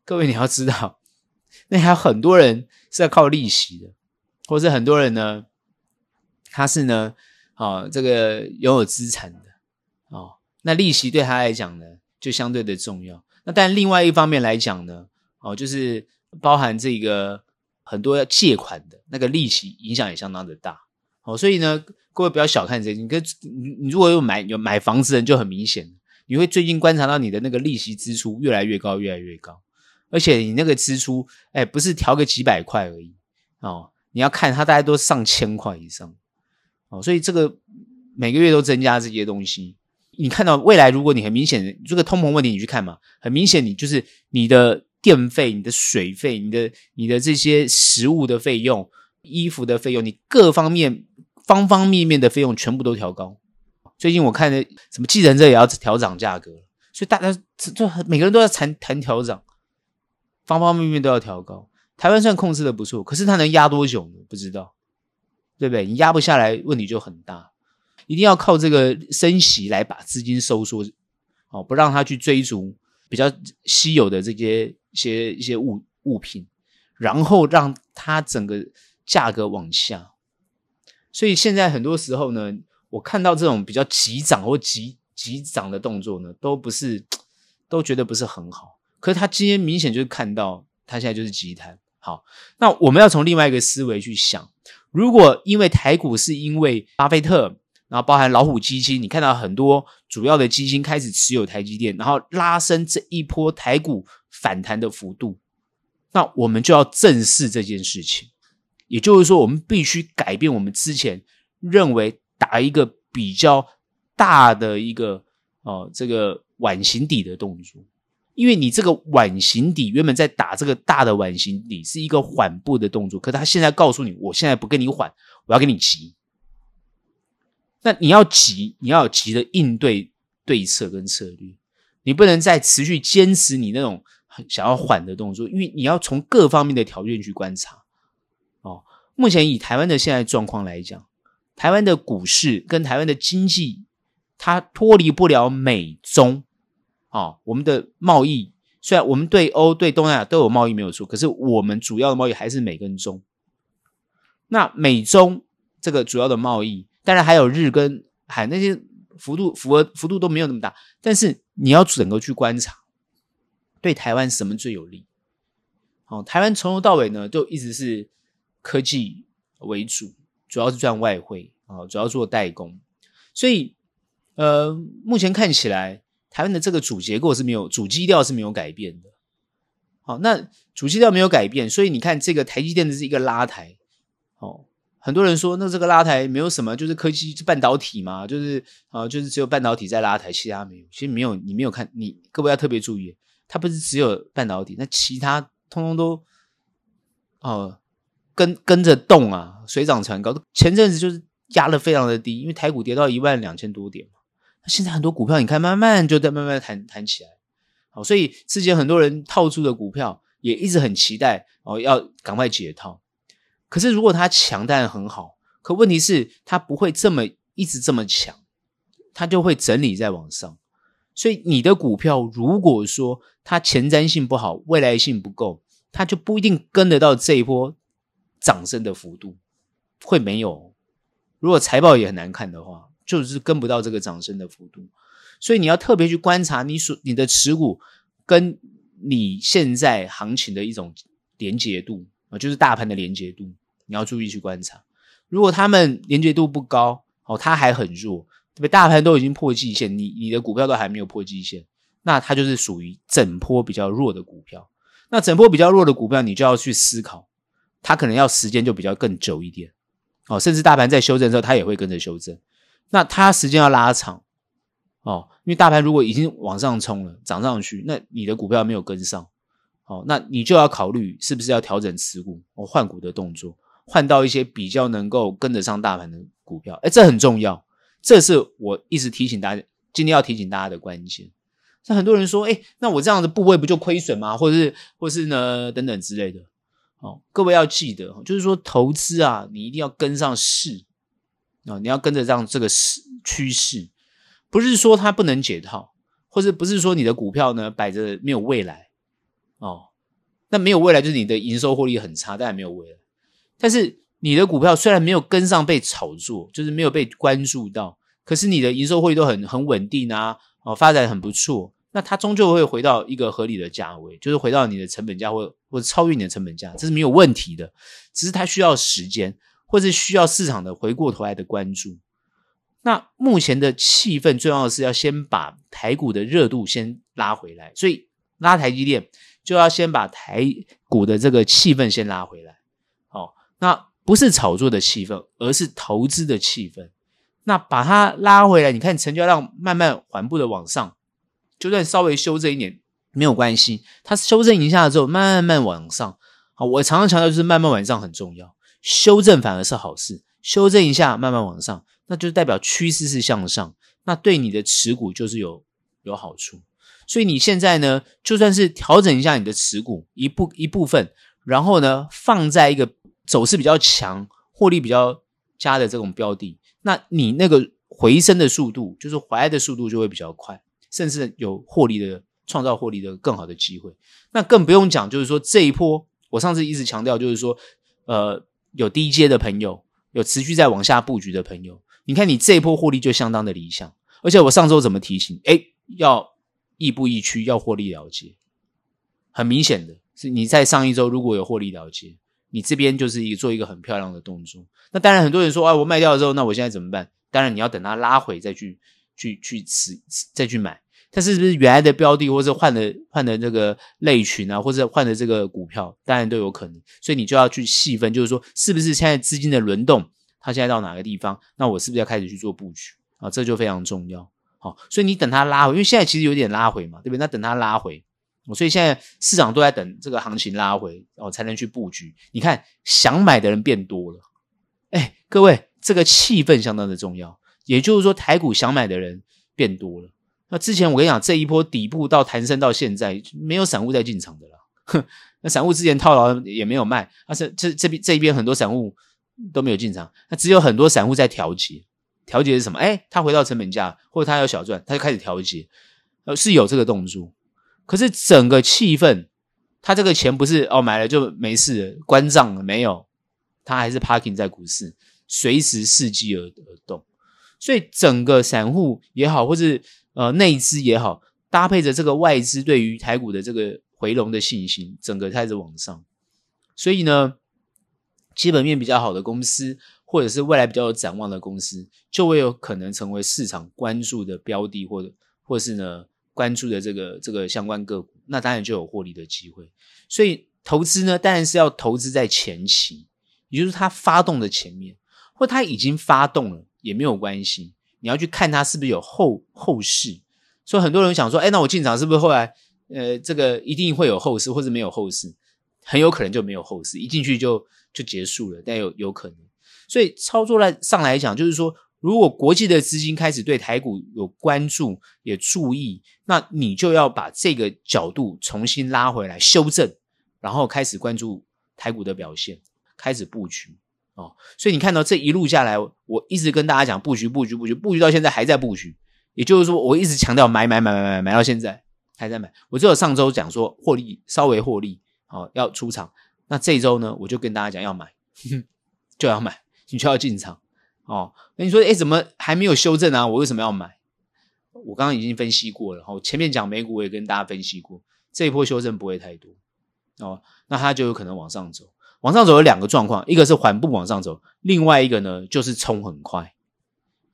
各位你要知道，[laughs] 那还有很多人是要靠利息的，或是很多人呢，他是呢，啊，这个拥有资产的，哦，那利息对他来讲呢，就相对的重要。那但另外一方面来讲呢，哦，就是包含这个。很多要借款的那个利息影响也相当的大，哦，所以呢，各位不要小看这。你跟你你如果有买有买房子的人就很明显，你会最近观察到你的那个利息支出越来越高，越来越高，而且你那个支出，哎，不是调个几百块而已，哦，你要看它大概都上千块以上，哦，所以这个每个月都增加这些东西，你看到未来，如果你很明显这个通膨问题，你去看嘛，很明显你就是你的。电费、你的水费、你的、你的这些食物的费用、衣服的费用，你各方面方方面面的费用全部都调高。最近我看的什么计程车也要调涨价格，所以大家就每个人都在谈谈调涨，方方面面都要调高。台湾算控制的不错，可是它能压多久呢？不知道，对不对？你压不下来，问题就很大。一定要靠这个升息来把资金收缩，哦，不让他去追逐比较稀有的这些。一些一些物物品，然后让它整个价格往下。所以现在很多时候呢，我看到这种比较急涨或急急涨的动作呢，都不是 [tsk] 都觉得不是很好。可是他今天明显就是看到，他现在就是急弹。好，那我们要从另外一个思维去想，如果因为台股是因为巴菲特。然后包含老虎基金，你看到很多主要的基金开始持有台积电，然后拉升这一波台股反弹的幅度，那我们就要正视这件事情。也就是说，我们必须改变我们之前认为打一个比较大的一个哦这个碗形底的动作，因为你这个碗形底原本在打这个大的碗形底是一个缓步的动作，可他现在告诉你，我现在不跟你缓，我要跟你急。那你要急，你要急的应对对策跟策略，你不能再持续坚持你那种想要缓的动作，因为你要从各方面的条件去观察。哦，目前以台湾的现在状况来讲，台湾的股市跟台湾的经济，它脱离不了美中。哦，我们的贸易虽然我们对欧对东南亚都有贸易没有错，可是我们主要的贸易还是美跟中。那美中这个主要的贸易。当然还有日跟韩那些幅度幅幅度都没有那么大，但是你要整个去观察，对台湾什么最有利？哦，台湾从头到尾呢都一直是科技为主，主要是赚外汇啊，主要做代工，所以呃，目前看起来台湾的这个主结构是没有主基调是没有改变的。好，那主基调没有改变，所以你看这个台积电的是一个拉抬，哦。很多人说，那这个拉抬没有什么，就是科技半导体嘛，就是啊、就是只有半导体在拉抬，其他没有。其实没有，你没有看，你各位要特别注意，它不是只有半导体，那其他通通都哦、跟跟着动啊，水涨船高。前阵子就是压的非常的低，因为台股跌到一万两千多点嘛。那现在很多股票，你看慢慢就在慢慢弹弹起来。好，所以之前很多人套住的股票，也一直很期待哦，要赶快解套。可是如果它强，当然很好。可问题是它不会这么一直这么强，它就会整理在往上。所以你的股票如果说它前瞻性不好，未来性不够，它就不一定跟得到这一波涨升的幅度，会没有。如果财报也很难看的话，就是跟不到这个涨升的幅度。所以你要特别去观察你所你的持股跟你现在行情的一种连结度啊，就是大盘的连结度，你要注意去观察。如果他们连结度不高，哦，它还很弱。特别大盘都已经破季线，你你的股票都还没有破季线，那它就是属于整波比较弱的股票。那整波比较弱的股票，你就要去思考，它可能要时间就比较更久一点，哦，甚至大盘在修正的时候，它也会跟着修正。那它时间要拉长，哦，因为大盘如果已经往上冲了，涨上去，那你的股票没有跟上，哦，那你就要考虑是不是要调整持股，哦，换股的动作，换到一些比较能够跟得上大盘的股票，哎，这很重要。这是我一直提醒大家，今天要提醒大家的关键。那很多人说，哎，那我这样的部位不就亏损吗？或者是，或是呢，等等之类的。哦，各位要记得，就是说投资啊，你一定要跟上势啊，你要跟着上这个势趋势，不是说它不能解套，或者不是说你的股票呢摆着没有未来哦。那没有未来就是你的营收获利很差，但没有未来。但是。你的股票虽然没有跟上被炒作，就是没有被关注到，可是你的营收会都很很稳定啊，哦，发展很不错，那它终究会回到一个合理的价位，就是回到你的成本价或或者超越你的成本价，这是没有问题的，只是它需要时间，或是需要市场的回过头来的关注。那目前的气氛，最重要的是要先把台股的热度先拉回来，所以拉台积电就要先把台股的这个气氛先拉回来。那。不是炒作的气氛，而是投资的气氛。那把它拉回来，你看成交量慢慢缓步的往上，就算稍微修正一点没有关系。它修正一下之后，慢慢往上。好，我常常强调就是慢慢往上很重要，修正反而是好事。修正一下，慢慢往上，那就代表趋势是向上，那对你的持股就是有有好处。所以你现在呢，就算是调整一下你的持股一部一部分，然后呢，放在一个。走势比较强、获利比较佳的这种标的，那你那个回升的速度，就是回来的速度就会比较快，甚至有获利的创造获利的更好的机会。那更不用讲，就是说这一波，我上次一直强调，就是说，呃，有低阶的朋友，有持续在往下布局的朋友，你看你这一波获利就相当的理想。而且我上周怎么提醒？诶，要亦步亦趋，要获利了结。很明显的是，你在上一周如果有获利了结。你这边就是一做一个很漂亮的动作，那当然很多人说啊，我卖掉之后，那我现在怎么办？当然你要等它拉回再去去去吃再去买，但是是不是原来的标的，或者换的换的这个类群啊，或者换的这个股票，当然都有可能，所以你就要去细分，就是说是不是现在资金的轮动，它现在到哪个地方，那我是不是要开始去做布局啊？这就非常重要。好，所以你等它拉回，因为现在其实有点拉回嘛，对不对？那等它拉回。所以现在市场都在等这个行情拉回哦，才能去布局。你看，想买的人变多了，哎，各位，这个气氛相当的重要。也就是说，台股想买的人变多了。那之前我跟你讲，这一波底部到弹升到现在，没有散户在进场的了。哼，那散户之前套牢也没有卖，而且这这边这一边很多散户都没有进场，那只有很多散户在调节。调节是什么？哎，他回到成本价，或者他要小赚，他就开始调节，呃，是有这个动作。可是整个气氛，他这个钱不是哦买了就没事了，关账了没有？他还是 parking 在股市，随时伺机而而动。所以整个散户也好，或是呃内资也好，搭配着这个外资对于台股的这个回笼的信心，整个开始往上。所以呢，基本面比较好的公司，或者是未来比较有展望的公司，就会有可能成为市场关注的标的，或者或是呢。关注的这个这个相关个股，那当然就有获利的机会。所以投资呢，当然是要投资在前期，也就是它发动的前面，或它已经发动了也没有关系。你要去看它是不是有后后市。所以很多人想说，哎，那我进场是不是后来呃这个一定会有后市，或者没有后市？很有可能就没有后市，一进去就就结束了，但有有可能。所以操作来上来讲，就是说。如果国际的资金开始对台股有关注，也注意，那你就要把这个角度重新拉回来修正，然后开始关注台股的表现。开始布局哦。所以你看到这一路下来，我一直跟大家讲布局、布局、布局，布局到现在还在布局。也就是说，我一直强调买买买买买买到现在还在买。我只有上周讲说获利稍微获利哦，要出场。那这周呢，我就跟大家讲要买，呵 [laughs] 呵就要买，你就要进场哦。那你说，诶怎么还没有修正啊？我为什么要买？我刚刚已经分析过了，哦，前面讲美股我也跟大家分析过，这一波修正不会太多哦，那它就有可能往上走。往上走有两个状况，一个是缓步往上走，另外一个呢就是冲很快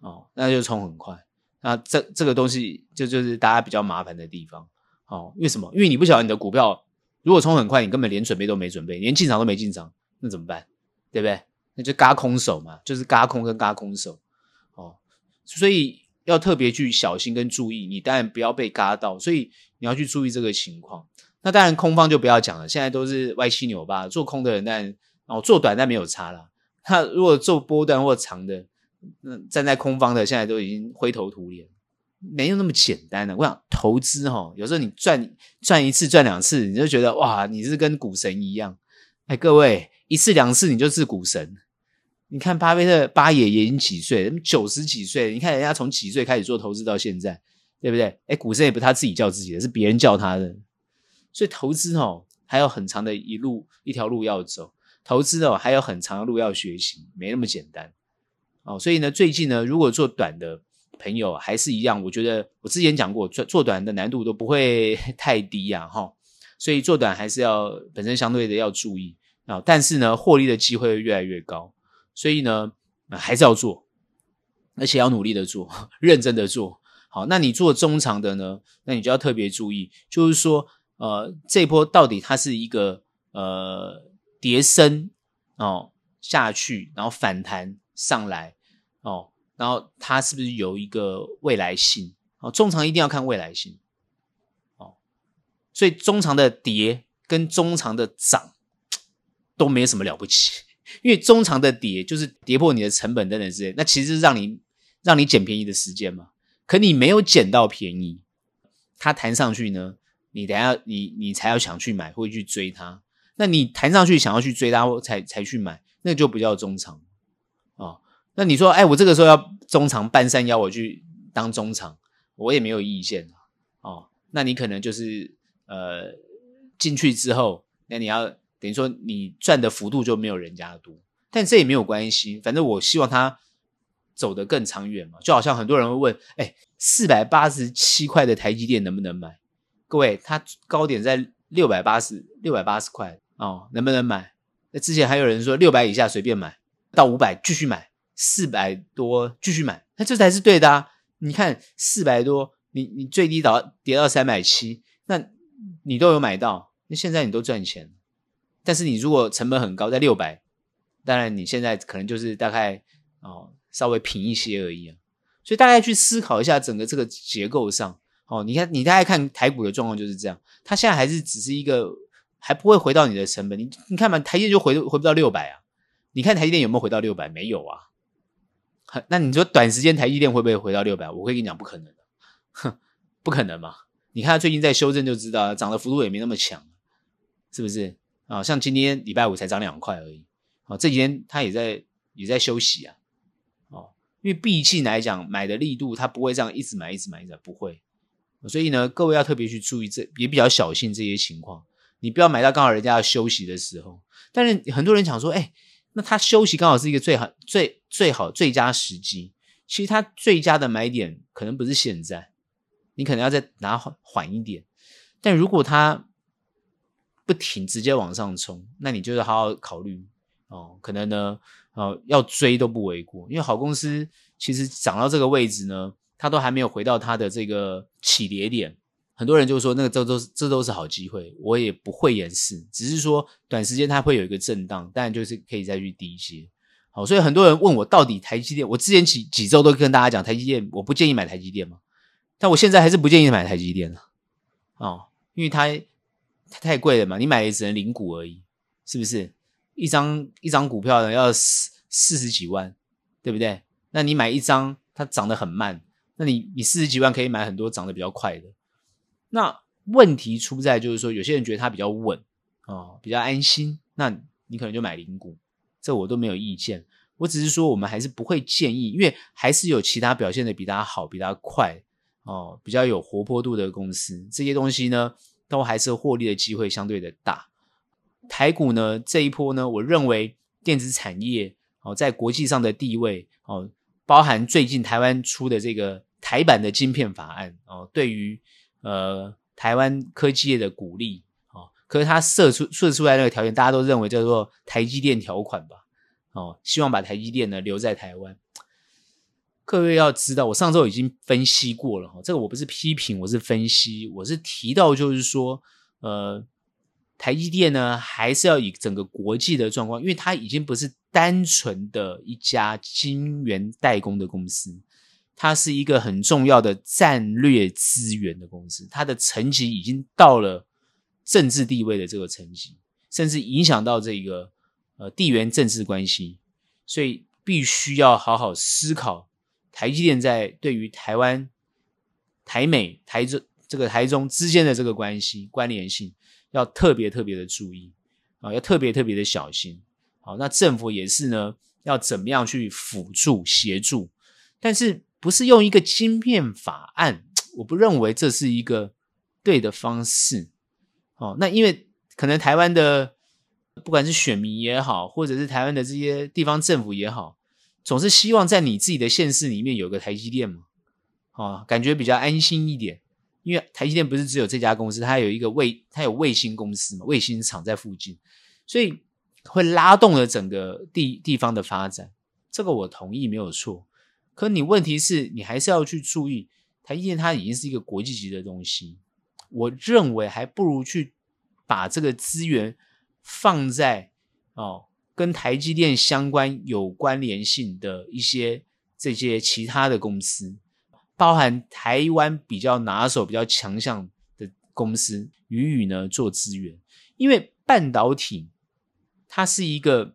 哦，那就冲很快。那这这个东西就就是大家比较麻烦的地方哦。为什么？因为你不晓得你的股票如果冲很快，你根本连准备都没准备，连进场都没进场，那怎么办？对不对？那就嘎空手嘛，就是嘎空跟嘎空手哦，所以。要特别去小心跟注意，你当然不要被嘎到，所以你要去注意这个情况。那当然空方就不要讲了，现在都是歪七扭八，做空的人当然哦做短但没有差啦。那如果做波段或长的，那站在空方的现在都已经灰头土脸，没有那么简单的。我想投资哈、哦，有时候你赚赚一次赚两次，你就觉得哇，你是跟股神一样。哎，各位一次两次你就是股神。你看巴菲特巴爷爷已经几岁？九十几岁。你看人家从几岁开始做投资到现在，对不对？诶，股神也不是他自己叫自己的，是别人叫他的。所以投资哦，还有很长的一路一条路要走。投资哦，还有很长的路要学习，没那么简单哦。所以呢，最近呢，如果做短的朋友还是一样，我觉得我之前讲过，做做短的难度都不会 [laughs] 太低呀，哈。所以做短还是要本身相对的要注意啊，但是呢，获利的机会会越来越高。所以呢，还是要做，而且要努力的做，[laughs] 认真的做。好，那你做中长的呢？那你就要特别注意，就是说，呃，这波到底它是一个呃跌深哦下去，然后反弹上来哦，然后它是不是有一个未来性？哦，中长一定要看未来性。哦，所以中长的跌跟中长的涨 [tsk] 都没什么了不起。因为中长的跌就是跌破你的成本等等之类，那其实是让你让你捡便宜的时间嘛。可你没有捡到便宜，它弹上去呢，你等下你你才要想去买或去追它。那你弹上去想要去追它才才去买，那就不叫中长哦。那你说，哎，我这个时候要中长半山腰，我去当中长，我也没有意见哦。那你可能就是呃进去之后，那你要。等于说你赚的幅度就没有人家多，但这也没有关系，反正我希望它走得更长远嘛。就好像很多人会问，哎，四百八十七块的台积电能不能买？各位，它高点在六百八十六百八十块哦，能不能买？那之前还有人说六百以下随便买，到五百继续买，四百多继续买，那这才是对的啊！你看四百多，你你最低到跌到三百七，那你都有买到，那现在你都赚钱。但是你如果成本很高，在六百，当然你现在可能就是大概哦稍微平一些而已啊。所以大概去思考一下整个这个结构上，哦，你看你大概看台股的状况就是这样，它现在还是只是一个还不会回到你的成本。你你看嘛，台积就回回不到六百啊。你看台积电有没有回到六百？没有啊。那你说短时间台积电会不会回到六百？我会跟你讲不可能的，哼，[laughs] 不可能嘛。你看它最近在修正就知道了，涨的幅度也没那么强，是不是？啊，像今天礼拜五才涨两块而已，啊，这几天它也在也在休息啊，哦，因为毕竟来讲，买的力度它不会这样一直买一直买一直买，不会，所以呢，各位要特别去注意这，也比较小心这些情况，你不要买到刚好人家要休息的时候。但是很多人讲说，哎，那他休息刚好是一个最好最最好最佳时机，其实他最佳的买点可能不是现在，你可能要再拿缓缓一点，但如果他。不停，直接往上冲，那你就要好好考虑哦。可能呢，哦，要追都不为过，因为好公司其实涨到这个位置呢，它都还没有回到它的这个起跌点。很多人就说，那个这都是这都是好机会，我也不会掩饰，只是说短时间它会有一个震荡，但就是可以再去低一些。好，所以很多人问我，到底台积电，我之前几几周都跟大家讲，台积电我不建议买台积电嘛，但我现在还是不建议买台积电了，哦，因为它。太贵了嘛，你买也只能领股而已，是不是？一张一张股票呢要四四十几万，对不对？那你买一张，它涨得很慢，那你你四十几万可以买很多涨得比较快的。那问题出在就是说，有些人觉得它比较稳哦，比较安心，那你可能就买领股这我都没有意见。我只是说，我们还是不会建议，因为还是有其他表现的比它好、比它快哦，比较有活泼度的公司，这些东西呢，都还是获利的机会相对的大。台股呢，这一波呢，我认为电子产业哦，在国际上的地位哦，包含最近台湾出的这个台版的晶片法案哦，对于呃台湾科技业的鼓励哦，可是它设出设出来那个条件，大家都认为叫做台积电条款吧。哦，希望把台积电呢留在台湾。各位要知道，我上周已经分析过了哈，这个我不是批评，我是分析，我是提到就是说，呃，台积电呢还是要以整个国际的状况，因为它已经不是单纯的一家晶圆代工的公司，它是一个很重要的战略资源的公司，它的层级已经到了政治地位的这个层级，甚至影响到这个。呃，地缘政治关系，所以必须要好好思考台积电在对于台湾、台美、台中这个台中之间的这个关系关联性，要特别特别的注意啊，要特别特别的小心。好，那政府也是呢，要怎么样去辅助协助，但是不是用一个晶片法案？我不认为这是一个对的方式。哦，那因为可能台湾的。不管是选民也好，或者是台湾的这些地方政府也好，总是希望在你自己的县市里面有个台积电嘛，啊，感觉比较安心一点。因为台积电不是只有这家公司，它有一个卫，它有卫星公司嘛，卫星厂在附近，所以会拉动了整个地地方的发展。这个我同意没有错。可你问题是你还是要去注意，台积电它已经是一个国际级的东西，我认为还不如去把这个资源。放在哦，跟台积电相关有关联性的一些这些其他的公司，包含台湾比较拿手、比较强项的公司，予以呢做资源。因为半导体它是一个，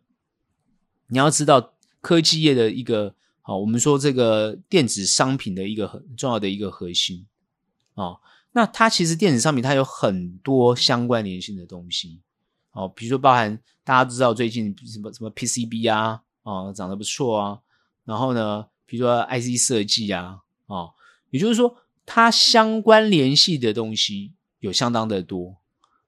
你要知道科技业的一个哦，我们说这个电子商品的一个很重要的一个核心哦。那它其实电子商品它有很多相关联性的东西。哦，比如说包含大家知道最近什么什么 PCB 啊，哦，长得不错啊。然后呢，比如说 IC 设计啊，哦，也就是说它相关联系的东西有相当的多。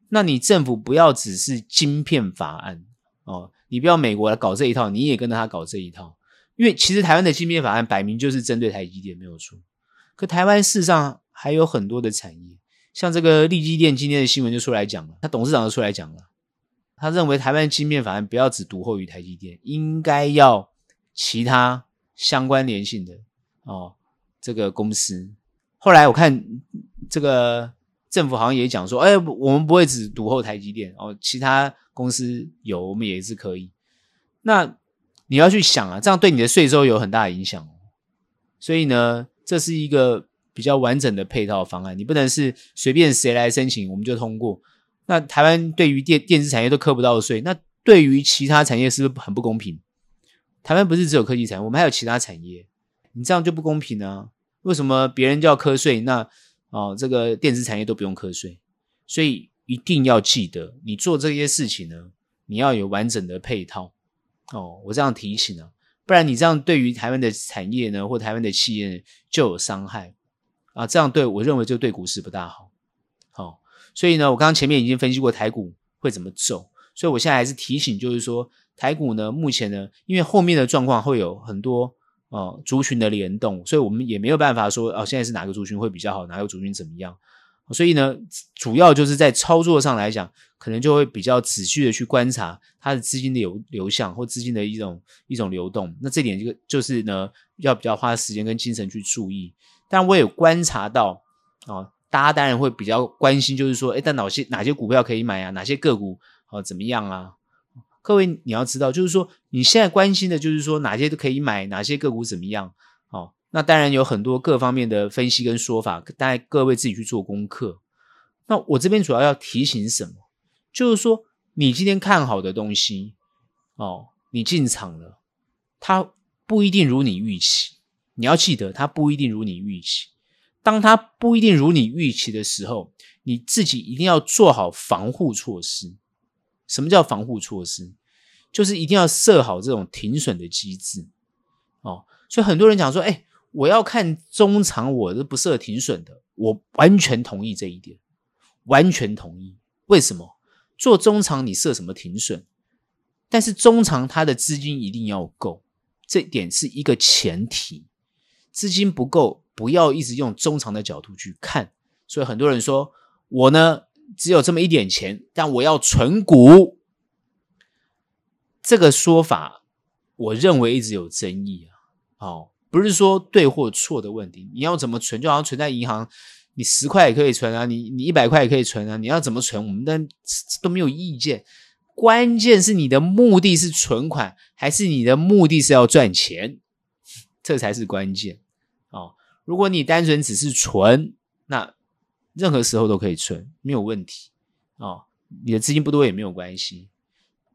那你政府不要只是晶片法案哦，你不要美国来搞这一套，你也跟着他搞这一套。因为其实台湾的晶片法案摆明就是针对台积电没有错。可台湾事实上还有很多的产业，像这个力积电今天的新闻就出来讲了，他董事长都出来讲了。他认为台湾晶片法案不要只独厚于台积电，应该要其他相关联性的哦，这个公司。后来我看这个政府好像也讲说，哎，我们不会只独厚台积电哦，其他公司有我们也是可以。那你要去想啊，这样对你的税收有很大的影响哦。所以呢，这是一个比较完整的配套方案，你不能是随便谁来申请我们就通过。那台湾对于电电子产业都扣不到税，那对于其他产业是不是很不公平？台湾不是只有科技产业，我们还有其他产业，你这样就不公平啊？为什么别人就要课税，那哦这个电子产业都不用瞌税？所以一定要记得，你做这些事情呢，你要有完整的配套哦。我这样提醒啊，不然你这样对于台湾的产业呢，或台湾的企业就有伤害啊。这样对我认为就对股市不大好。所以呢，我刚刚前面已经分析过台股会怎么走，所以我现在还是提醒，就是说台股呢，目前呢，因为后面的状况会有很多呃族群的联动，所以我们也没有办法说哦，现在是哪个族群会比较好，哪个族群怎么样。所以呢，主要就是在操作上来讲，可能就会比较仔细的去观察它的资金的流流向或资金的一种一种流动。那这点就就是呢，要比较花时间跟精神去注意。但我也观察到啊。大家当然会比较关心，就是说，诶，但哪些哪些股票可以买啊？哪些个股哦怎么样啊？各位你要知道，就是说你现在关心的就是说哪些都可以买，哪些个股怎么样？哦，那当然有很多各方面的分析跟说法，大家各位自己去做功课。那我这边主要要提醒什么？就是说你今天看好的东西哦，你进场了，它不一定如你预期。你要记得，它不一定如你预期。当它不一定如你预期的时候，你自己一定要做好防护措施。什么叫防护措施？就是一定要设好这种停损的机制哦。所以很多人讲说，哎，我要看中长，我是不设停损的。我完全同意这一点，完全同意。为什么？做中长你设什么停损？但是中长它的资金一定要够，这点是一个前提。资金不够，不要一直用中长的角度去看。所以很多人说，我呢只有这么一点钱，但我要存股。这个说法，我认为一直有争议啊。哦，不是说对或错的问题，你要怎么存，就好像存在银行，你十块也可以存啊，你你一百块也可以存啊，你要怎么存，我们都都没有意见。关键是你的目的是存款，还是你的目的是要赚钱，[laughs] 这才是关键。如果你单纯只是存，那任何时候都可以存，没有问题哦。你的资金不多也没有关系。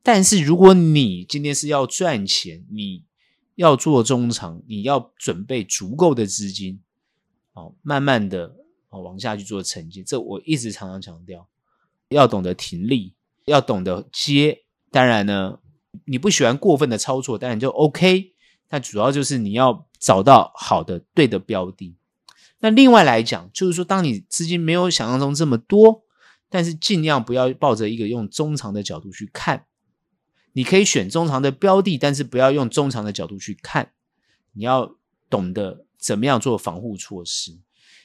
但是如果你今天是要赚钱，你要做中长，你要准备足够的资金哦，慢慢的哦往下去做承接。这我一直常常强调，要懂得停利。要懂得接，当然呢，你不喜欢过分的操作，当然就 OK。但主要就是你要找到好的、对的标的。那另外来讲，就是说，当你资金没有想象中这么多，但是尽量不要抱着一个用中长的角度去看。你可以选中长的标的，但是不要用中长的角度去看。你要懂得怎么样做防护措施，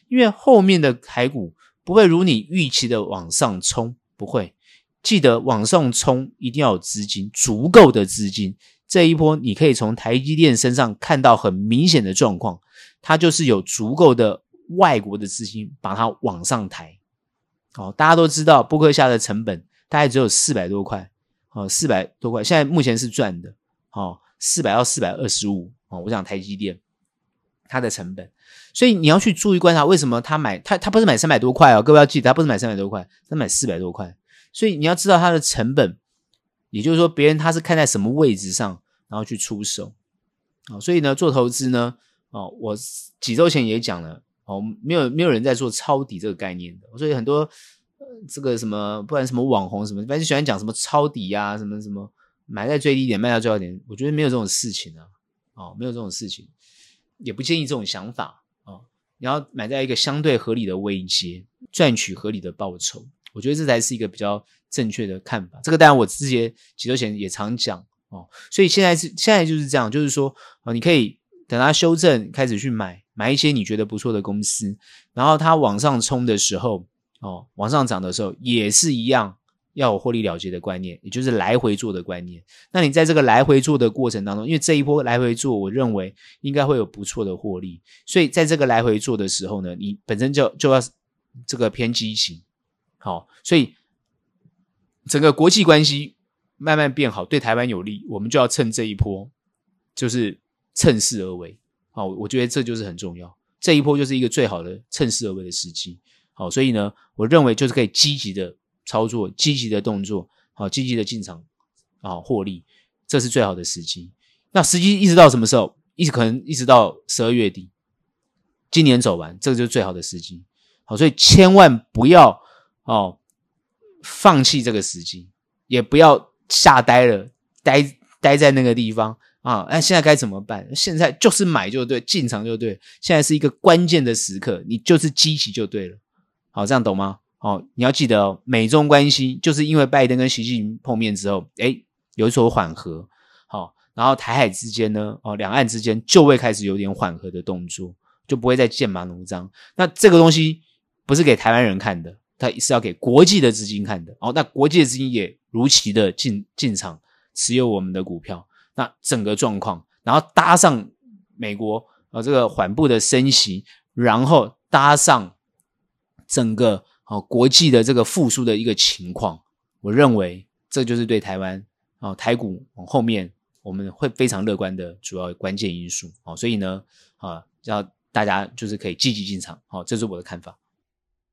因为后面的台股不会如你预期的往上冲，不会。记得往上冲，一定要有资金，足够的资金。这一波你可以从台积电身上看到很明显的状况，它就是有足够的外国的资金把它往上抬。哦，大家都知道，波克夏的成本大概只有四百多块，哦，四百多块，现在目前是赚的，哦，四百到四百二十五，哦，我想台积电它的成本，所以你要去注意观察，为什么他买他他不是买三百多块哦，各位要记得，他不是买三百多块，他买四百多块。所以你要知道它的成本，也就是说别人他是看在什么位置上，然后去出手，啊，所以呢做投资呢，哦，我几周前也讲了，哦，没有没有人在做抄底这个概念的，所以很多这个什么不管什么网红什么，反正喜欢讲什么抄底呀，什么什么买在最低点卖到最高点，我觉得没有这种事情啊，哦，没有这种事情，也不建议这种想法啊，你要买在一个相对合理的位阶，赚取合理的报酬。我觉得这才是一个比较正确的看法。这个当然我之前几周前也常讲哦，所以现在是现在就是这样，就是说哦，你可以等它修正开始去买买一些你觉得不错的公司，然后它往上冲的时候哦，往上涨的时候也是一样要有获利了结的观念，也就是来回做的观念。那你在这个来回做的过程当中，因为这一波来回做，我认为应该会有不错的获利，所以在这个来回做的时候呢，你本身就就要这个偏激情。好，所以整个国际关系慢慢变好，对台湾有利，我们就要趁这一波，就是趁势而为。好，我觉得这就是很重要，这一波就是一个最好的趁势而为的时机。好，所以呢，我认为就是可以积极的操作，积极的动作，好，积极的进场，啊，获利，这是最好的时机。那时机一直到什么时候？一直可能一直到十二月底，今年走完，这个就是最好的时机。好，所以千万不要。哦，放弃这个时机，也不要吓呆了，呆呆在那个地方啊！那现在该怎么办？现在就是买就对，进场就对。现在是一个关键的时刻，你就是积极就对了。好，这样懂吗？哦，你要记得哦，美中关系就是因为拜登跟习近平碰面之后，诶，有所缓和。好，然后台海之间呢，哦，两岸之间就会开始有点缓和的动作，就不会再剑拔弩张。那这个东西不是给台湾人看的。它是要给国际的资金看的。哦，那国际的资金也如期的进进场持有我们的股票，那整个状况，然后搭上美国呃这个缓步的升息，然后搭上整个哦国际的这个复苏的一个情况，我认为这就是对台湾哦台股往后面我们会非常乐观的主要关键因素。哦，所以呢啊，要大家就是可以积极进场，好，这是我的看法。